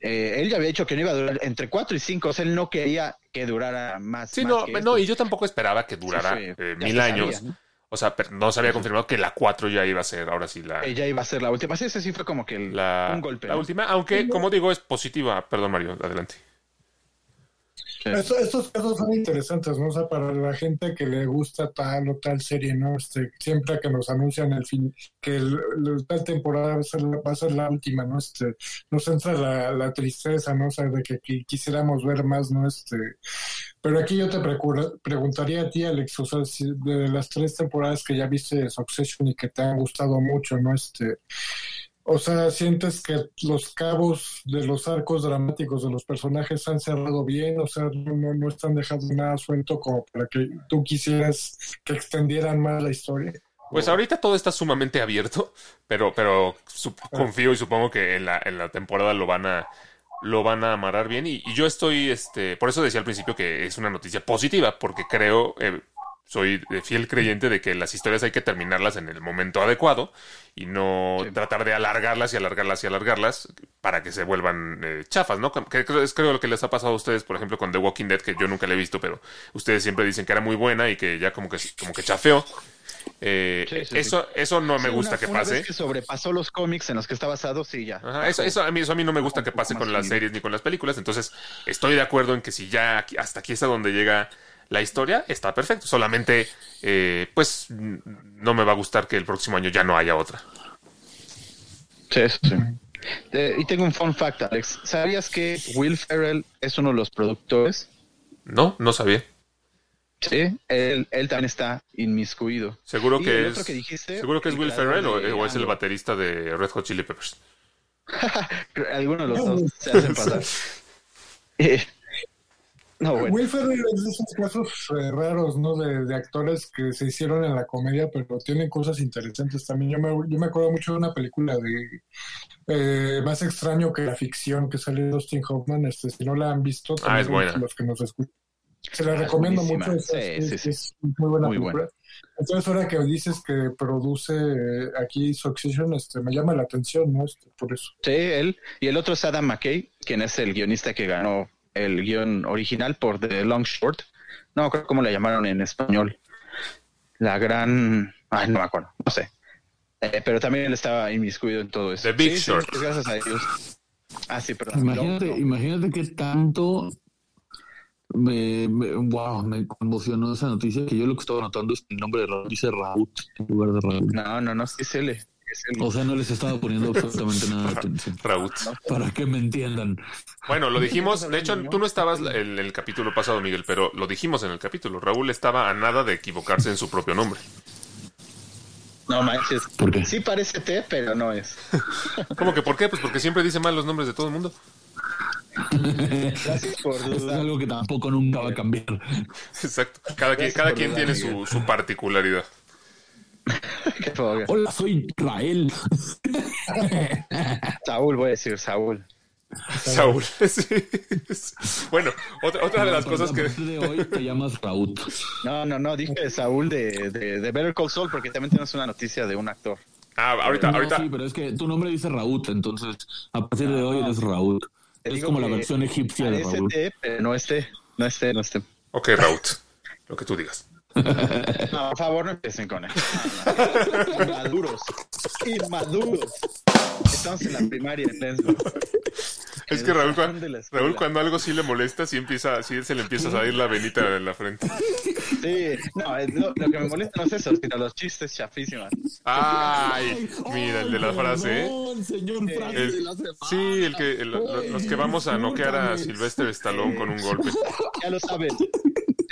eh, él ya había dicho que no iba a durar entre 4 y 5, o sea, él no quería que durara más. Sí, más no, que no, esto. y yo tampoco esperaba que durara Sí, eh, mil años. sabía, ¿no? O sea, pero no se había confirmado que la 4 ya iba a ser ahora sí la, Ella iba a ser la última. Sí, ese sí fue como que el- la, un golpe. la ¿no? última, aunque como digo es positiva. Perdón, Mario, adelante. Esto- estos casos son interesantes, ¿no? O sea, para la gente que le gusta tal o tal serie, ¿no? Este, siempre que nos anuncian el fin, que el, tal temporada va a, ser, va a ser la última, ¿no? Este, nos entra la, la tristeza, ¿no? O sea, de que, qui- quisiéramos ver más, ¿no? Este, pero aquí yo te precura- preguntaría a ti, Alex, o sea, si de las tres temporadas que ya viste de Succession y que te han gustado mucho, ¿no? Este, o sea, ¿sientes que los cabos de los arcos dramáticos de los personajes han cerrado bien? O sea, no, no, no están dejando nada suelto como para que tú quisieras que extendieran más la historia. Pues ahorita todo está sumamente abierto, pero, pero Ah. confío y supongo que en la, en la temporada lo van a lo van a amarrar bien y, y yo estoy, este, por eso decía al principio que es una noticia positiva, porque creo, eh, soy fiel creyente de que las historias hay que terminarlas en el momento adecuado y no Sí. tratar de alargarlas y alargarlas y alargarlas para que se vuelvan eh, chafas, ¿no? Que es creo lo que les ha pasado a ustedes, por ejemplo, con The Walking Dead, que yo nunca la he visto, pero ustedes siempre dicen que era muy buena y que ya como que, como que chafeó. Eh, Sí, sí, eso, eso no me gusta una- que una pase. vez que sobrepasó los cómics en los que está basado, sí, ya. Ajá, eso, eso, a mí, eso a mí no me gusta que pase con las series ni con las películas. Entonces, estoy de acuerdo en que si ya aquí- hasta aquí está donde llega la historia, está perfecto. Solamente, eh, pues, no me va a gustar que el próximo año ya no haya otra. Sí, eso sí. Eh, y tengo un fun fact, Alex. ¿Sabías que Will Ferrell es uno de los productores? No, no sabía. Sí, él, él también está inmiscuido. Seguro Y que es. otro que dijiste, seguro que es Will Ferrell o, de o es el baterista de Red Hot Chili Peppers. (laughs) Alguno de los dos se hacen pasar. (laughs) No, bueno. Will Ferrell es de esos casos eh, raros, ¿no? De, de actores que se hicieron en la comedia, pero tienen cosas interesantes también. Yo me, yo me acuerdo mucho de una película de eh, Más extraño que la ficción que salió de Dustin Hoffman. Este, si no la han visto, Ah, es también buena. los que nos escuchan. Se la Ah, es recomiendo buenísima. mucho. Es, Sí, es- sí, sí. es muy buena Muy película. Entonces, ahora que dices que produce eh, aquí Succession, este, me llama la atención, ¿no? Este, por eso. Sí, él. Y el otro es Adam McKay, quien es el guionista que ganó el guion original por The Long Short. No, creo cómo le llamaron en español. La gran... Ay, no me acuerdo, no sé. Eh, pero también él estaba inmiscuido en todo eso. The Big Sí, Short. pues gracias a Dios. Ah, sí, perdón. Imagínate, imagínate qué tanto me, me- wow, me conmocionó esa noticia que yo lo que estaba notando es que el nombre de Raúl dice Raúl en lugar de Raúl. No, no, no, sí es él. O sea, no les estaba poniendo (laughs) absolutamente nada de atención. Raúl. Para que me entiendan. Bueno, lo dijimos, de hecho, tú no estabas en el capítulo pasado, Miguel, pero lo dijimos en el capítulo. Raúl estaba a nada de equivocarse en su propio nombre. No manches. ¿Por qué? Sí parece T, pero no es. (laughs) ¿Cómo que por qué? Pues porque siempre dice mal los nombres de todo el mundo. Gracias por Eso (laughs) es algo que tampoco nunca va a cambiar. Exacto. Cada quien, cada tiene su particularidad. (laughs) Hola, soy Rael. (laughs) Saúl, voy a decir Saúl. Saúl. (laughs) Sí. Bueno, otra, otra de las cosas que... partir de hoy te llamas Raúl. No, no, no, dije Saúl de, de, de Better Call Saul porque también tenemos una noticia de un actor. Ah, ahorita, No, ahorita... sí, pero es que tu nombre dice Raúl, entonces a partir de hoy eres Raúl. Es como la versión egipcia de Raúl. T, pero no es T. No es T, no es T. Ok, Raúl. Lo que tú digas. No, por favor, no empiecen con eso. No. Inmaduros. Inmaduros. Estamos en la primaria en Lensburg. Es que Raúl, Educación cua- de la escuela. Raúl cuando algo sí le molesta, sí empieza, sí se le empieza a salir la venita en la frente. Sí, no, lo, lo que me molesta no es eso, sino los chistes chafísimos. Ay, mira el de la frase, ¿eh? El- de la semana. sí, el que el- los que vamos a noquear a Sylvester Stallone con un golpe. Ya lo saben.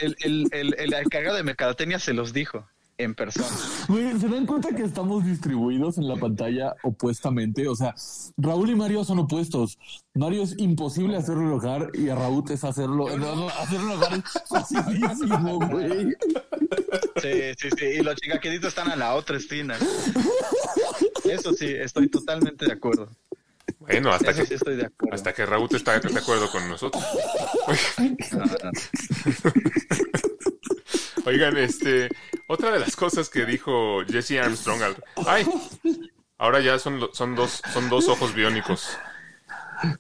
El, el, el, el encargado de mercadotecnia se los dijo en persona. ¿Se dan cuenta que estamos distribuidos en la pantalla opuestamente? O sea, Raúl y Mario son opuestos. Mario es imposible hacerlo enojar y a Raúl es hacerlo, no, hacerlo enojar es facilísimo, güey. Sí, sí, sí. Y los chicaqueditos están a la otra esquina. Eso sí, estoy totalmente de acuerdo. Bueno, hasta Eso sí que, estoy de acuerdo. hasta que Raúl está de acuerdo con nosotros. No, no, no. Oigan, este, otra de las cosas que dijo Jesse Armstrong al, ay, ahora ya son, son dos, son dos ojos biónicos.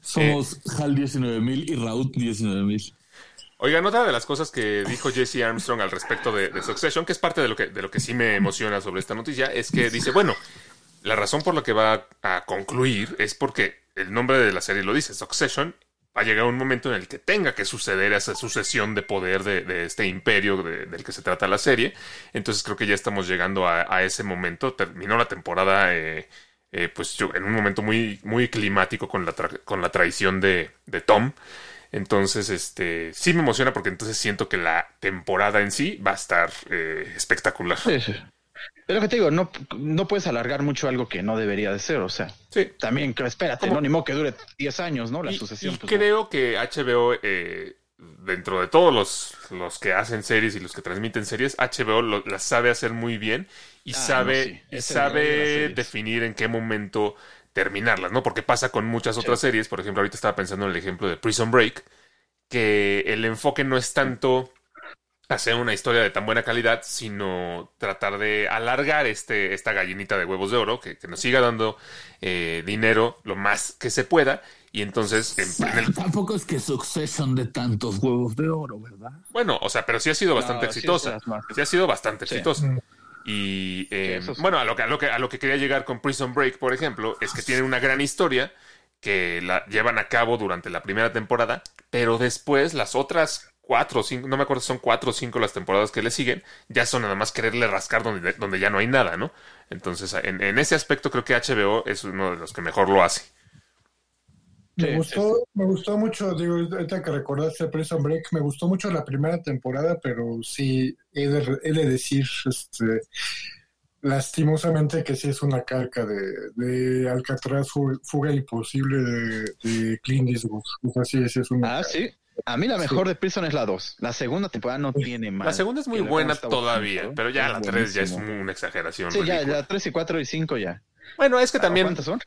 Somos Hal 19000 y Raúl 19000. Oigan, otra de las cosas que dijo Jesse Armstrong al respecto de, de Succession, que es parte de lo que, de lo que sí me emociona sobre esta noticia, es que dice, bueno, la razón por la que va a concluir es porque el nombre de la serie lo dice, Succession, va a llegar un momento en el que tenga que suceder esa sucesión de poder de, este imperio de- del que se trata la serie. Entonces creo que ya estamos llegando a, a ese momento. Terminó la temporada, eh, eh, pues yo, en un momento muy, muy climático con la, con la traición de, de Tom. Entonces, este, sí me emociona porque entonces siento que la temporada en sí va a estar eh, espectacular. Sí, sí. Pero que te digo, no, no puedes alargar mucho algo que no debería de ser. O sea, Sí. también, que espérate, ¿Cómo? no, ni modo que dure 10 años, ¿no? La Y- sucesión. y pues, no. creo que HBO, eh, dentro de todos los, los que hacen series y los que transmiten series, HBO lo- las sabe hacer muy bien y Ah, sabe, no, sí. y de sabe definir en qué momento terminarlas, ¿no? Porque pasa con muchas otras series. Por ejemplo, ahorita estaba pensando en el ejemplo de Prison Break, que el enfoque no es tanto hacer una historia de tan buena calidad, sino tratar de alargar este, esta gallinita de huevos de oro, que, que nos siga dando eh, dinero lo más que se pueda. Y entonces, en- en el- Tampoco es que Succession de tantos huevos de oro, ¿verdad? bueno, o sea, pero sí ha sido bastante No, exitosa. Sí ha sido bastante Sí. exitosa. Y eh, sí. bueno, a lo, que, a, lo que, a lo que quería llegar con Prison Break, por ejemplo, es que tienen una gran historia que la llevan a cabo durante la primera temporada, pero después las otras cuatro o cinco, no me acuerdo si son cuatro o cinco las temporadas que le siguen, ya son nada más quererle rascar donde, donde ya no hay nada, ¿no? Entonces, en, en ese aspecto creo que HBO es uno de los que mejor lo hace. Me Sí, gustó, me gustó mucho, digo, ahorita que recordaste Prison Break, me gustó mucho la primera temporada, pero sí he de, he de decir, este, lastimosamente que sí es una calca de, de Alcatraz, fu- fuga imposible de, de Clint Eastwood. O sea, sí, sí es una Ah, sí. A mí la mejor de Prison es la 2. La segunda temporada no tiene más. La segunda es muy buena todavía, bonito, pero ya es la tres ya es una exageración. Sí, ya, la 3 y 4 y 5 ya. Bueno, es que también ¿Cuántas son?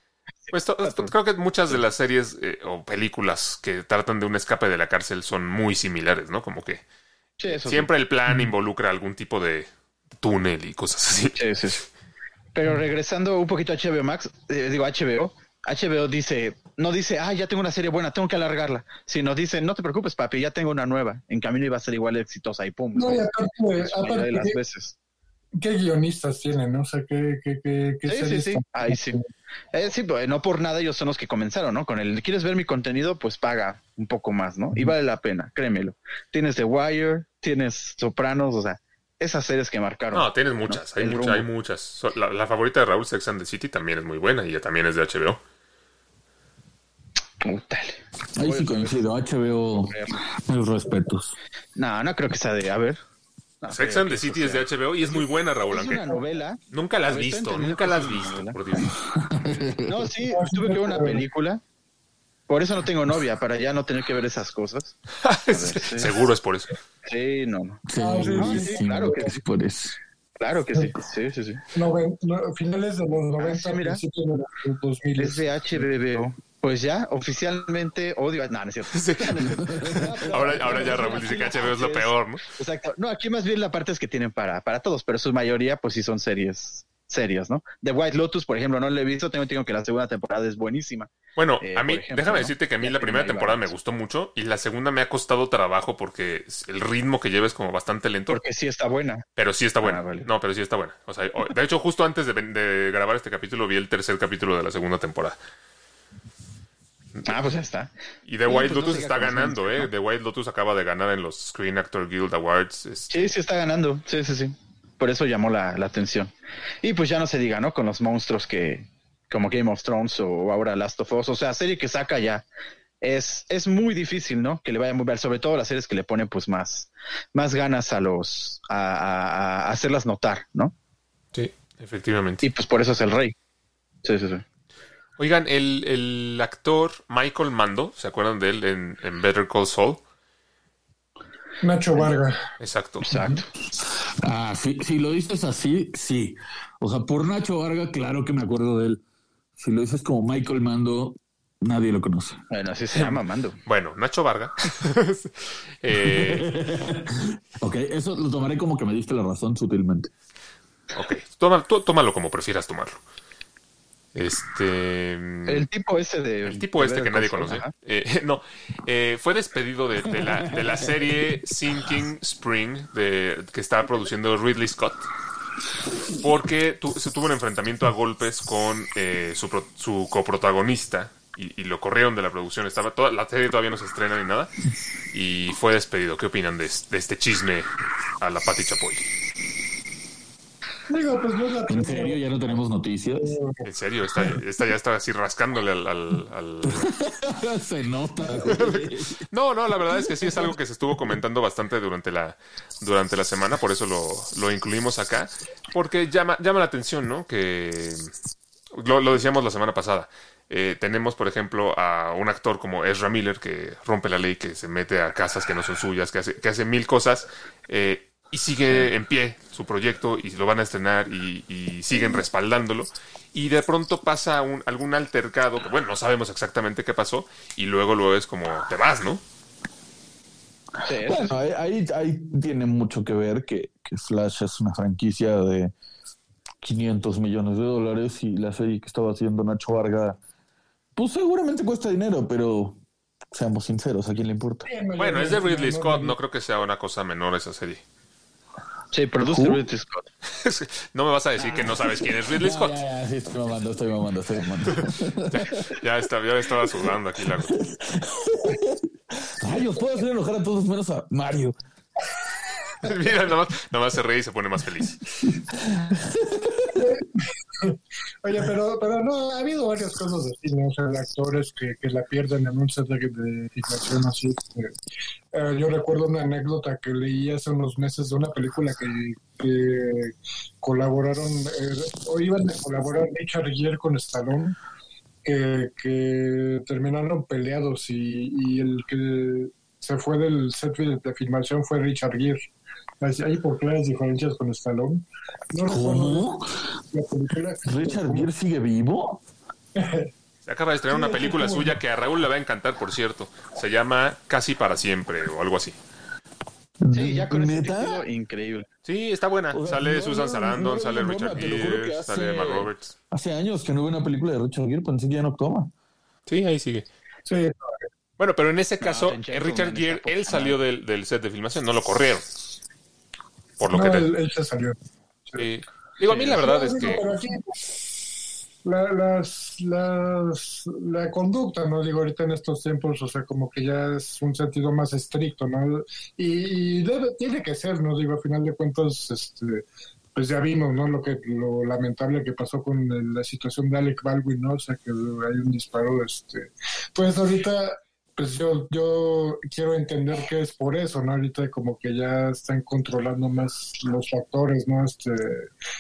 Pues creo que muchas de las series eh, o películas que tratan de un escape de la cárcel son muy similares, ¿no? Como que Sí, eso sí. Siempre el plan involucra algún tipo de túnel y cosas así. Sí, sí, sí. Pero regresando un poquito a HBO Max, eh, digo HBO, HBO dice, no dice, ah, ya tengo una serie buena, tengo que alargarla, sino dice, no te preocupes, papi, ya tengo una nueva, en camino iba a ser igual de exitosa y pum. No, y aparte, de las ¿qué, veces. qué guionistas tienen? ¿no? O sea, ¿qué, qué, qué, qué Sí, sí, series sí, ahí sí. Eh, sí, pues, no por nada ellos son los que comenzaron, ¿no? Con el, ¿quieres ver mi contenido? Pues paga un poco más, ¿no? Y vale la pena, créemelo. Tienes The Wire, tienes Sopranos, o sea, esas series que marcaron. No, tienes muchas, hay, rumbo. hay muchas. La favorita de Raúl, Sex and the City, también es muy buena y ya también es de HBO. Ahí sí coincido. HBO, mis respetos. No, no creo que sea de, a ver. No Sex and the City es de. HBO y es muy buena, Raúl. Es una novela. Nunca la has ver, visto, nunca la has visto, por Dios. (laughs) No, sí, tuve que ver una película. Por eso no tengo novia, para ya no tener que ver esas cosas. (laughs) sí. Seguro es por eso. Sí, no, no. Sí, Ah, sí, sí, sí, claro que es por eso. Claro que sí. Sí, sí, sí. Noven- no, finales de los 90, sí, mira. principios de los 2000. Es de HBO. Pues ya, oficialmente odio a... No, no es cierto. (laughs) Ahora, ahora ya Raúl dice que HBO es lo peor, ¿no? Exacto. No, aquí más bien la parte es que tienen para, para todos, pero su mayoría pues sí son series serias, ¿no? The White Lotus, por ejemplo, no la he visto, tengo entendido que la segunda temporada es buenísima. Bueno, Eh, a mí, ejemplo, déjame ¿no? decirte que a mí la primera temporada me gustó mucho y la segunda me ha costado trabajo porque el ritmo que lleva es como bastante lento, Porque sí está buena. pero sí está buena. Ah, vale. No, pero sí está buena. O sea, de hecho, justo antes de, de grabar este capítulo vi el tercer capítulo de la segunda temporada. Ah, pues ya está. Y The Sí, White pues Lotus está ganando, ¿eh? ¿no? The White Lotus acaba de ganar en los Screen Actor Guild Awards. este, Sí, sí está ganando. Sí, sí, sí. Por eso llamó la, la atención. Y pues ya no se diga, ¿no? Con los monstruos que, como Game of Thrones o ahora Last of Us, o sea, serie que saca ya. Es, es muy difícil, ¿no? Que le vaya muy bien, sobre todo las series que le ponen pues más, más ganas a los, a, a- a hacerlas notar, ¿no? Sí, efectivamente. Y pues por eso es el rey. Sí, sí, sí. Oigan, el, el actor Michael Mando, ¿se acuerdan de él en, en Better Call Saul? Nacho Varga. Exacto. Exacto. Ah, sí, si lo dices así, sí. O sea, por Nacho Varga, claro que me acuerdo de él. Si lo dices como Michael Mando, nadie lo conoce. Bueno, así se llama Mando. Bueno, Nacho Varga. (laughs) Eh, Ok, eso lo tomaré como que me diste la razón sutilmente. ok, toma- tú- tómalo como prefieras tomarlo. Este. El tipo ese de. El tipo este que nadie conoce. Eh, (laughs) no, eh, fue despedido de, de la, de la serie Sinking Spring de, que estaba produciendo Ridley Scott. Porque tu- se tuvo un enfrentamiento a golpes con eh, su, pro- su coprotagonista y, y lo corrieron de la producción. Estaba toda, la serie todavía no se estrena ni nada. Y fue despedido. ¿Qué opinan de, de este chisme a la Pati Chapoy? Digo, pues no es la ¿En primera. serio ya no tenemos noticias? En serio, esta, esta ya está así rascándole al- al- al, (laughs) Se nota. No, no, la verdad es que sí es algo que se estuvo comentando bastante durante la, durante la semana, por eso lo, lo incluimos acá, porque llama, llama la atención, ¿no? Que lo, lo decíamos la semana pasada. Eh, tenemos, por ejemplo, a un actor como Ezra Miller que rompe la ley, que se mete a casas que no son suyas, que hace, que hace mil cosas eh, y sigue en pie su proyecto y lo van a estrenar y, y siguen respaldándolo. Y de pronto pasa un, algún altercado, que bueno, no sabemos exactamente qué pasó, y luego luego es como, te vas, ¿no? Bueno, ahí, ahí, ahí tiene mucho que ver que, que Flash es una franquicia de 500 millones de dólares y la serie que estaba haciendo Nacho Varga, pues seguramente cuesta dinero, pero seamos sinceros, ¿a quién le importa? Bueno, es de Ridley Scott, no creo que sea una cosa menor esa serie. Sí, produce ¿Who? Ridley Scott. No me vas a decir que no sabes quién es Ridley Ya, Scott. ya, ya, sí, estoy mamando, estoy mamando, estoy mamando. (laughs) Ya, está, ya estaba sudando aquí la... Rayos, puedo hacer enojar a todos menos a Mario. (laughs) Mira, nomás, nomás se ríe y se pone más feliz. (laughs) Oye, pero, pero no, ha habido varias cosas así, ¿no? O sea, de actores que, que la pierden en un set de, de filmación así. eh, yo recuerdo una anécdota que leí hace unos meses de una película que, colaboraron, eh, o iban a colaborar Richard Gere con Stallone, que, que terminaron peleados y, y el que se fue del set de filmación fue Richard Gere. Así- Hay por claras diferencias con Stallone. No ¿Cómo? la película. ¿Richard Gere sigue vivo? Se acaba de estrenar una película suya que a Raúl le va a encantar, por cierto. Se llama Casi para siempre o algo así. Sí, ya con ¿Neta? increíble. Sí, está buena. O sea, sale no, Susan Sarandon, no, sale no, Richard Gere, hace- sale Emma Roberts. Hace años que no veo una película de Richard Gere, pensé que ya no actuaba. Sí, ahí sigue. Sí, Bueno, pero en ese caso, Richard Gere, él salió del, del set de filmación, no lo corrieron. Por lo no, que él, él se salió. sí. Digo, a mí la verdad es Sí, que... pero aquí, la, las, las, la conducta, ¿no? Digo, ahorita en estos tiempos, o sea, como que ya es un sentido más estricto, ¿no? Y, y debe, tiene que ser, ¿no? Digo, a final de cuentas, este, pues ya vimos, ¿no? Lo que lo lamentable que pasó con el- la situación de Alec Baldwin, ¿no? O sea, que hay un disparo, este, pues ahorita, pues yo, yo quiero entender que es por eso, ¿no? Ahorita como que ya están controlando más los factores, ¿no? Este,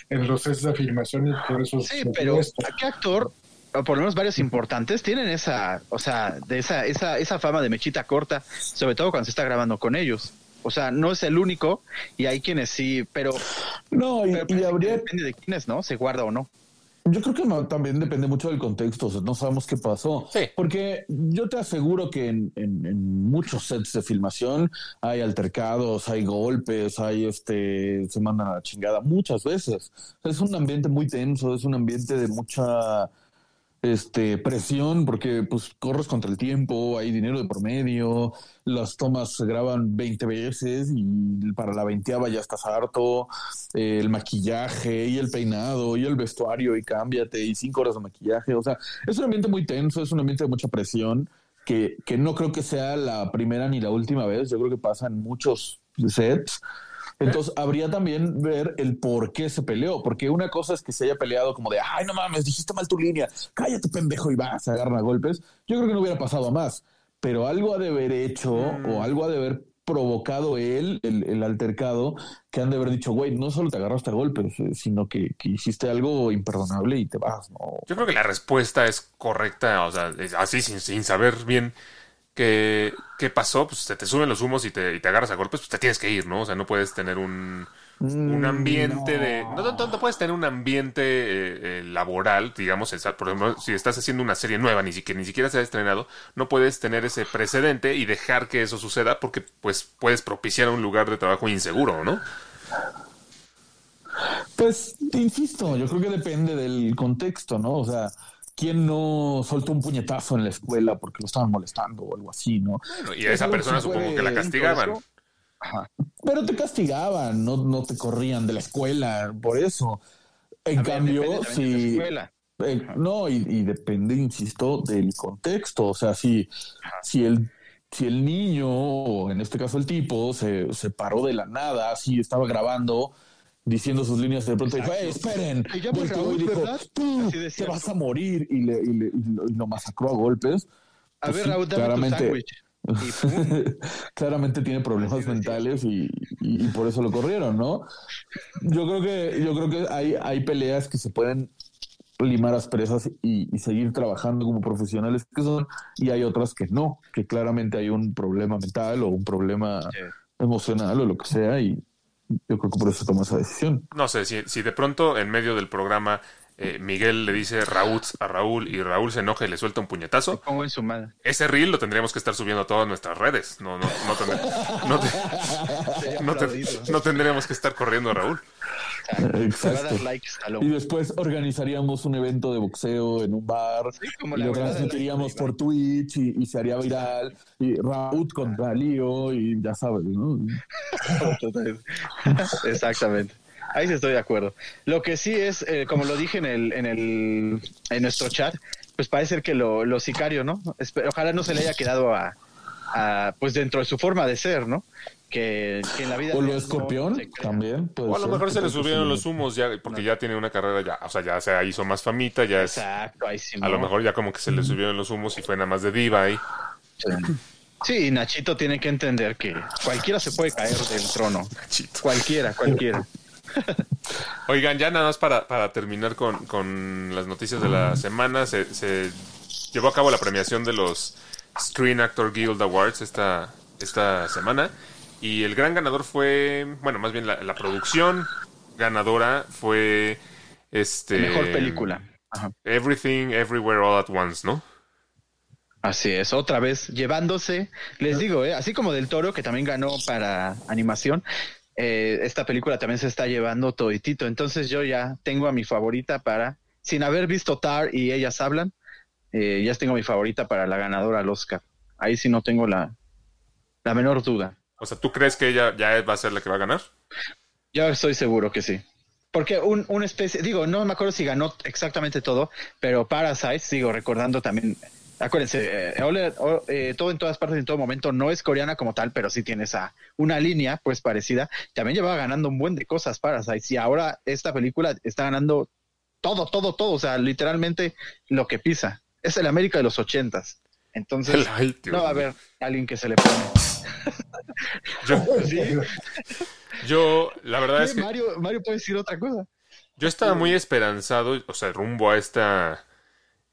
en los sets de afirmación y por eso Sí, se pero dio esto. ¿a qué actor, o por lo menos varios importantes, tienen esa, o sea, de esa, esa, esa fama de mechita corta, sobre todo cuando se está grabando con ellos? O sea, no es el único y hay quienes sí, pero, No, y, pero y habría depende de quiénes, ¿no? Se guarda o no. Yo creo que no- también depende mucho del contexto, o sea, no sabemos qué pasó. Sí. Porque yo te aseguro que en, en- en muchos sets de filmación hay altercados, hay golpes, hay este, se mandan a la chingada muchas veces. Es un ambiente muy tenso, es un ambiente de mucha este presión porque pues corres contra el tiempo, hay dinero de por medio, las tomas se graban 20 veces y para la veinteava ya estás harto, eh, el maquillaje y el peinado y el vestuario y cámbiate y cinco horas de maquillaje, o sea, es un ambiente muy tenso, es un ambiente de mucha presión que, que no creo que sea la primera ni la última vez, yo creo que pasa en muchos sets. Entonces, habría también ver el por qué se peleó, porque una cosa es que se haya peleado como de, ay, no mames, dijiste mal tu línea, cállate pendejo y vas, se agarran a golpes. Yo creo que no hubiera pasado a más, pero algo ha de haber hecho o algo ha de haber provocado él, el, el altercado, que han de haber dicho, güey, no solo te agarraste a golpes, eh, sino que, que hiciste algo imperdonable y te vas, ¿no? Yo creo que la respuesta es correcta, o sea, es así sin, sin saber bien qué, qué pasó, pues se te suben los humos y te, y te agarras a golpes, pues te tienes que ir, ¿no? O sea, no puedes tener un, un Mm, ambiente no. de... No, no, no, puedes tener un ambiente eh, eh, laboral, digamos, por ejemplo, si estás haciendo una serie nueva, ni siquiera, ni siquiera se ha estrenado, no puedes tener ese precedente y dejar que eso suceda porque pues puedes propiciar un lugar de trabajo inseguro, ¿no? Pues, te insisto, yo creo que depende del contexto, ¿no? O sea, ¿quién no soltó un puñetazo en la escuela porque lo estaban molestando o algo así, ¿no? Y a esa persona supongo que la castigaban. Ajá. Pero te castigaban, no, no te corrían de la escuela, por eso. En A cambio, si... escuela. eh, no, y, y depende, insisto, del contexto. O sea, si, si el si el niño, o en este caso el tipo, se, se paró de la nada, si estaba grabando, diciendo sus líneas, de pronto dijo, "Eh, esperen, Raúl, y dijo, tú te cierto. vas a morir, y, le, y, le- y lo, y lo masacró a golpes. A Pues ver, sí, Raúl, dame claramente- tu (laughs) claramente tiene problemas mentales y, y- por eso lo corrieron, ¿no? Yo creo que, yo creo que hay, hay peleas que se pueden limar asperezas y, y seguir trabajando como profesionales que son, y hay otras que no, que claramente hay un problema mental o un problema Sí. emocional o lo que sea, y yo creo que por eso tomó esa decisión. No sé, si, si de pronto en medio del programa eh, Miguel le dice Raúl a Raúl y Raúl se enoja y le suelta un puñetazo, Pongo en su madre. ese reel lo tendríamos que estar subiendo a todas nuestras redes. No, no, no, tendré- no te- (laughs) no te- no tendríamos que estar corriendo a Raúl. Te va a dar Exacto. likes a lo Y después organizaríamos un evento de boxeo en un bar Sí, como y la lo transmitiríamos por Twitch y, y se haría viral y Raúl contra Lío y ya sabes, ¿no? (laughs) Exactamente. Ahí sí estoy de acuerdo. Lo que sí es, eh, como lo dije en el, en el, en nuestro chat, pues parece ser que lo, lo sicario, ¿no? Ojalá no se le haya quedado a, a, pues dentro de su forma de ser, ¿no? Que, que en la vida O lo no escorpión también. puede O a lo ser, mejor se le subieron los humos ya, porque ya tiene una carrera ya, o sea, ya se hizo más famita, ya es, a Exacto, ahí sí. lo no. mejor ya como que se le subieron los humos y fue nada más de diva ahí. Sí, Nachito tiene que entender que cualquiera se puede caer del trono. Nachito. Cualquiera, cualquiera. (laughs) Oigan, ya nada más para, para terminar con, con las noticias de la semana, se, se llevó a cabo la premiación de los Screen Actor Guild Awards esta, esta semana y el gran ganador fue, bueno, más bien la, la producción ganadora fue este Mejor película. Ajá. Everything Everywhere All at Once, ¿no? Así es, otra vez llevándose, les digo, ¿eh? así como del Toro, que también ganó para animación, eh, esta película también se está llevando toditito. Entonces yo ya tengo a mi favorita para, sin haber visto Tar y ellas hablan, eh, ya tengo mi favorita para la ganadora al Oscar. Ahí sí no tengo la, la menor duda. O sea, ¿tú crees que ella ya va a ser la que va a ganar? Yo estoy seguro que sí. Porque un, una especie, digo, no me acuerdo si ganó exactamente todo, pero Parasite, sigo recordando también, acuérdense, eh, eh, todo en todas partes en todo momento no es coreana como tal, pero sí tiene esa, una línea pues parecida. También llevaba ganando un buen de cosas Parasite y ahora esta película está ganando todo, todo, todo, o sea, literalmente lo que pisa. Es el América de los ochentas. Entonces, (laughs) Ay, no va a haber alguien que se le pone. (laughs) Yo, (laughs) yo, la verdad es que Mario, Mario puede decir otra cosa. yo estaba muy esperanzado, o sea, rumbo a esta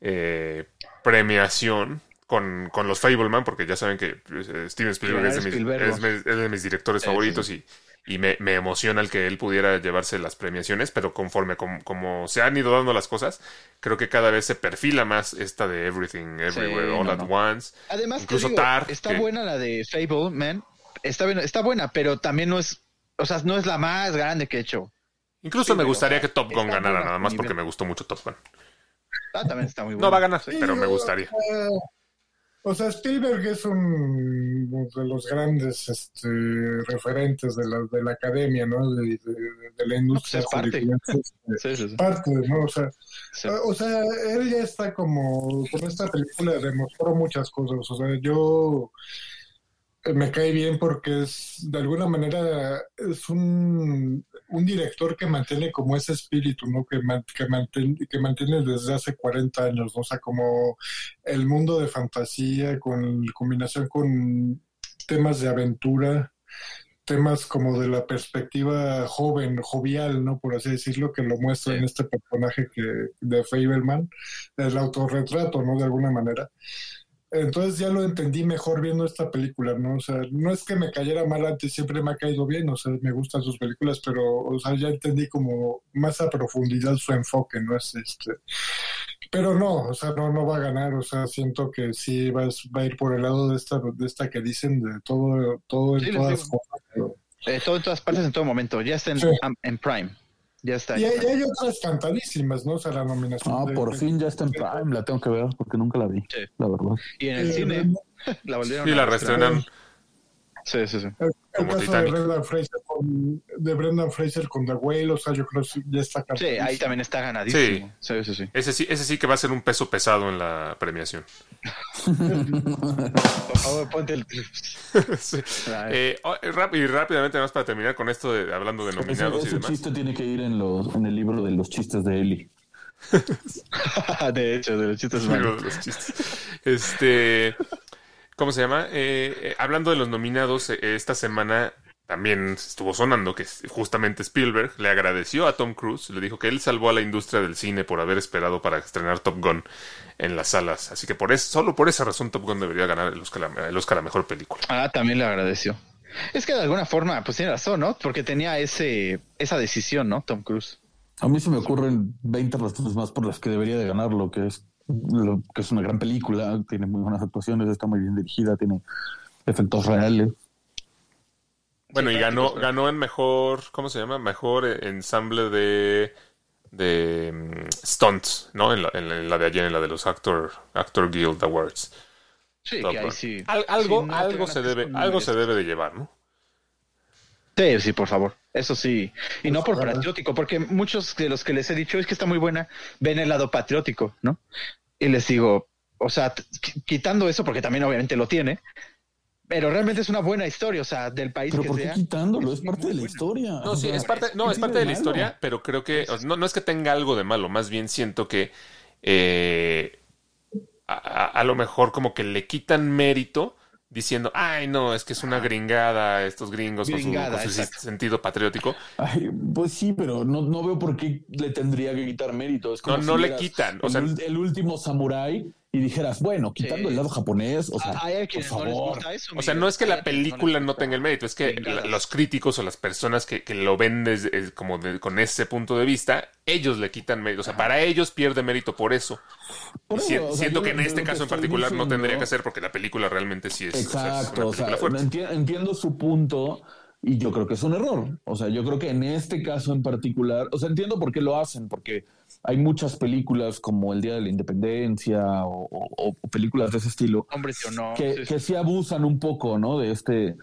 eh, premiación con, con los Fableman, porque ya saben que eh, Steven Spielberg es de, mis, es es de mis directores Sí, favoritos y, y me, me emociona el que él pudiera llevarse las premiaciones, pero conforme com- como se han ido dando las cosas, creo que cada vez se perfila más esta de Everything, Everywhere, All no, at no. Once. Además, Incluso digo, Tar, está que- buena la de Fable, man. Está, bien- está buena, pero también no es, o sea, no es la más grande que he hecho. Incluso Sí, me gustaría o sea, que Top Gun ganara, nada más porque me gustó mucho Top Gun. Ah, también está muy buena. No va a ganar, Sí, pero me gustaría. O sea, Spielberg es un de los grandes este, referentes de la, de la academia, ¿no? De, de- de la industria. pues es parte. este, Sí, sí, sí. parte, ¿no? O sea, o sea, él ya está como, con esta película demostró muchas cosas. O sea, yo eh, me cae bien porque es, de alguna manera, es un, un director que mantiene como ese espíritu, ¿no? Que, man- que, mantiene, que mantiene desde hace 40 años, ¿no? O sea, como el mundo de fantasía con combinación con temas de aventura, temas como de la perspectiva joven, jovial, ¿no? Por así decirlo, que lo muestra en este personaje que, de Fableman, el autorretrato, ¿no? De alguna manera. Entonces ya lo entendí mejor viendo esta película, ¿no? O sea, no es que me cayera mal antes, siempre me ha caído bien, o sea, me gustan sus películas, pero, o sea, ya entendí como más a profundidad su enfoque, ¿no? Es este. Pero no, o sea, no, no va a ganar, o sea, siento que sí va, va a ir por el lado de esta, de esta que dicen, de todo, todo en Sí, todas cosas. pero- Eh, todo en todas partes, en todo momento. Ya está en, Sí. en Prime. Ya está. Y hay, y hay otras cantadísimas, ¿no? O sea, la nominación. Ah, de- por de- fin ya está en Prime, la tengo que ver porque nunca la vi, Sí. la verdad. Y en el Eh, cine (laughs) la volvieron Sí, a la reestrenan. Sí, sí, sí. El, el Como caso Titanic. de Brendan Fraser con, de Brendan Fraser con The Whale, o sea, yo creo que ya está Sí, ahí también está ganadísimo. Sí, sí, sí. Ese sí, ese sí que va a ser un peso pesado en la premiación. (laughs) Por favor, ponte el. (laughs) Eh, oh, eh, y rápidamente, más para terminar con esto de hablando de Ese, nominados y ese demás. chiste tiene que ir en, los, en el libro de los chistes de Eli. (laughs) de hecho, de los chistes malos. los- los chistes. Este, ¿cómo se llama? Eh, eh, hablando de los nominados, eh, esta semana también estuvo sonando que justamente Spielberg le agradeció a Tom Cruise, le dijo que él salvó a la industria del cine por haber esperado para estrenar Top Gun en las salas. Así que por eso, solo por esa razón Top Gun debería ganar el Oscar, a- el Oscar a mejor película. Ah, también le agradeció. Es que de alguna forma, pues tiene razón, ¿no? Porque tenía ese esa decisión, ¿no? Tom Cruise. A mí se me ocurren 20 razones más por las que debería de ganar lo que es lo que es una gran película, tiene muy buenas actuaciones, está muy bien dirigida, tiene efectos reales. Bueno, Sí, y ganó, ganó en mejor, ¿cómo se llama? Mejor ensamble de de mm, stunts, ¿no? En la, en la- en la de ayer, en la de los Actor, Actor Guild Awards. Sí, Top que ahí sí. Al- algo Sí, no te algo se debe, algo se debe de llevar, ¿no? Sí, sí, por favor. Eso sí. Y no por patriótico, porque muchos de los que les he dicho es que está muy buena, ven el lado patriótico, ¿no? Y les digo, o sea, quitando eso, porque también obviamente lo tiene, pero realmente es una buena historia, o sea, del país Pero que ¿por qué sea. quitándolo? Es parte de la buena. historia. No, sí, es parte, no, ¿qué es parte de la historia, pero creo que no, no es que tenga algo de malo, más bien siento que eh, a, a- a lo mejor como que le quitan mérito diciendo, ay, no, es que es una gringada, estos gringos con su- con sentido patriótico. Ay, pues sí, pero no, no veo por qué le tendría que quitar mérito. Es como No, si no le quitan, o sea- el último samurái y dijeras, bueno, quitando Sí. el lado japonés, o sea, Ah, hay a por no favor. eso. O sea, no es que la película no tenga el mérito, es que los críticos o las personas que, que lo ven desde, eh, como de- con ese punto de vista, ellos le quitan mérito. O sea, para ellos pierde mérito por eso. Por si- o sea, siento yo que en este caso en particular no tendría que ser porque la película realmente sí es, o sea, es Exacto, una o sea, fuerte. enti- entiendo su punto y yo creo que es un error. O sea, yo creo que en este caso en particular, o sea, entiendo por qué lo hacen, porque hay muchas películas como El Día de la Independencia o, o- o películas de ese estilo Hombre, sí o no. que, sí, que sí abusan un poco, ¿no? De este,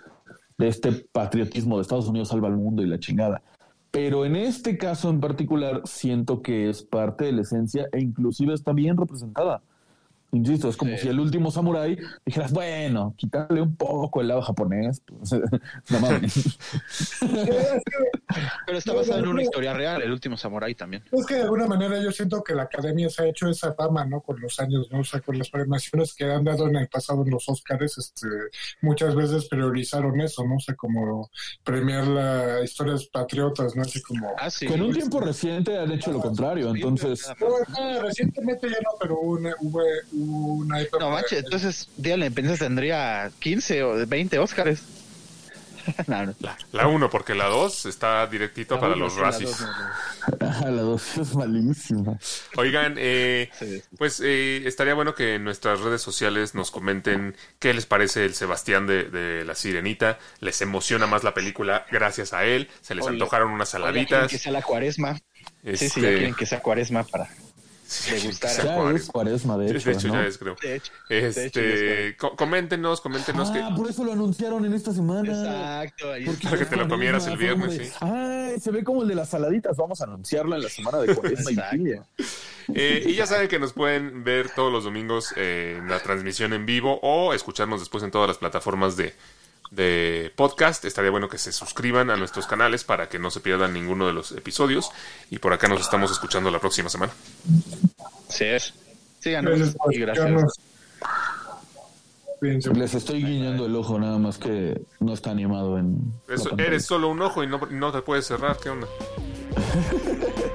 de este patriotismo de Estados Unidos salva al mundo y la chingada. Pero en este caso en particular siento que es parte de la esencia e inclusive está bien representada. Insisto, es como Sí. si el último samurái dijeras, bueno, quitarle un poco el lado japonés. pues, (laughs) no mames. (laughs) Pero está basado en una historia real, el último samurái también. Es que de alguna manera yo siento que la academia se ha hecho esa fama, ¿no? Con los años, ¿no? O sea, con las premiaciones que han dado en el pasado en los Oscars, este, muchas veces priorizaron eso, ¿no? O sea, como premiar las historias patriotas, ¿no? Así como... Ah, sí. que en un tiempo reciente han hecho lo contrario. Entonces, No, ah, recientemente ya no, pero hubo una, época... No manches, entonces Día de la Independencia tendría 15 o 20 Óscares. (laughs) no, no. La 1, porque la 2 está directito La para uno, los racis. (laughs) la dos es malísima. Oigan, eh, Sí. pues eh, estaría bueno que en nuestras redes sociales nos comenten qué les parece el Sebastián de, de la Sirenita. ¿Les emociona más la película gracias a él? ¿Se les Oye, antojaron unas saladitas? que sea la cuaresma. Sí, sí, Este, ya quieren que sea cuaresma para degustar. sea Ya es cuaresma, de hecho. de hecho, ¿no? ya es, creo. De hecho, de hecho, ya Este, es co- coméntenos, coméntenos que Ah, por eso lo anunciaron en esta semana. Exacto. ahí Porque Para que te lo comieras el viernes, Ay, se ve como el de las saladitas. Vamos a anunciarlo en la semana de cuaresma (laughs) y. Eh, y ya saben que nos pueden ver todos los domingos eh, en la transmisión en vivo o escucharnos después en todas las plataformas de, de podcast. Estaría bueno que se suscriban a nuestros canales para que no se pierdan ninguno de los episodios. Y por acá nos estamos escuchando la próxima semana. Sí es. Síganos y gracias. Les estoy guiñando el ojo, nada más que no está animado en. Eso- eres solo un ojo y no, no te puedes cerrar. ¿Qué onda? (laughs)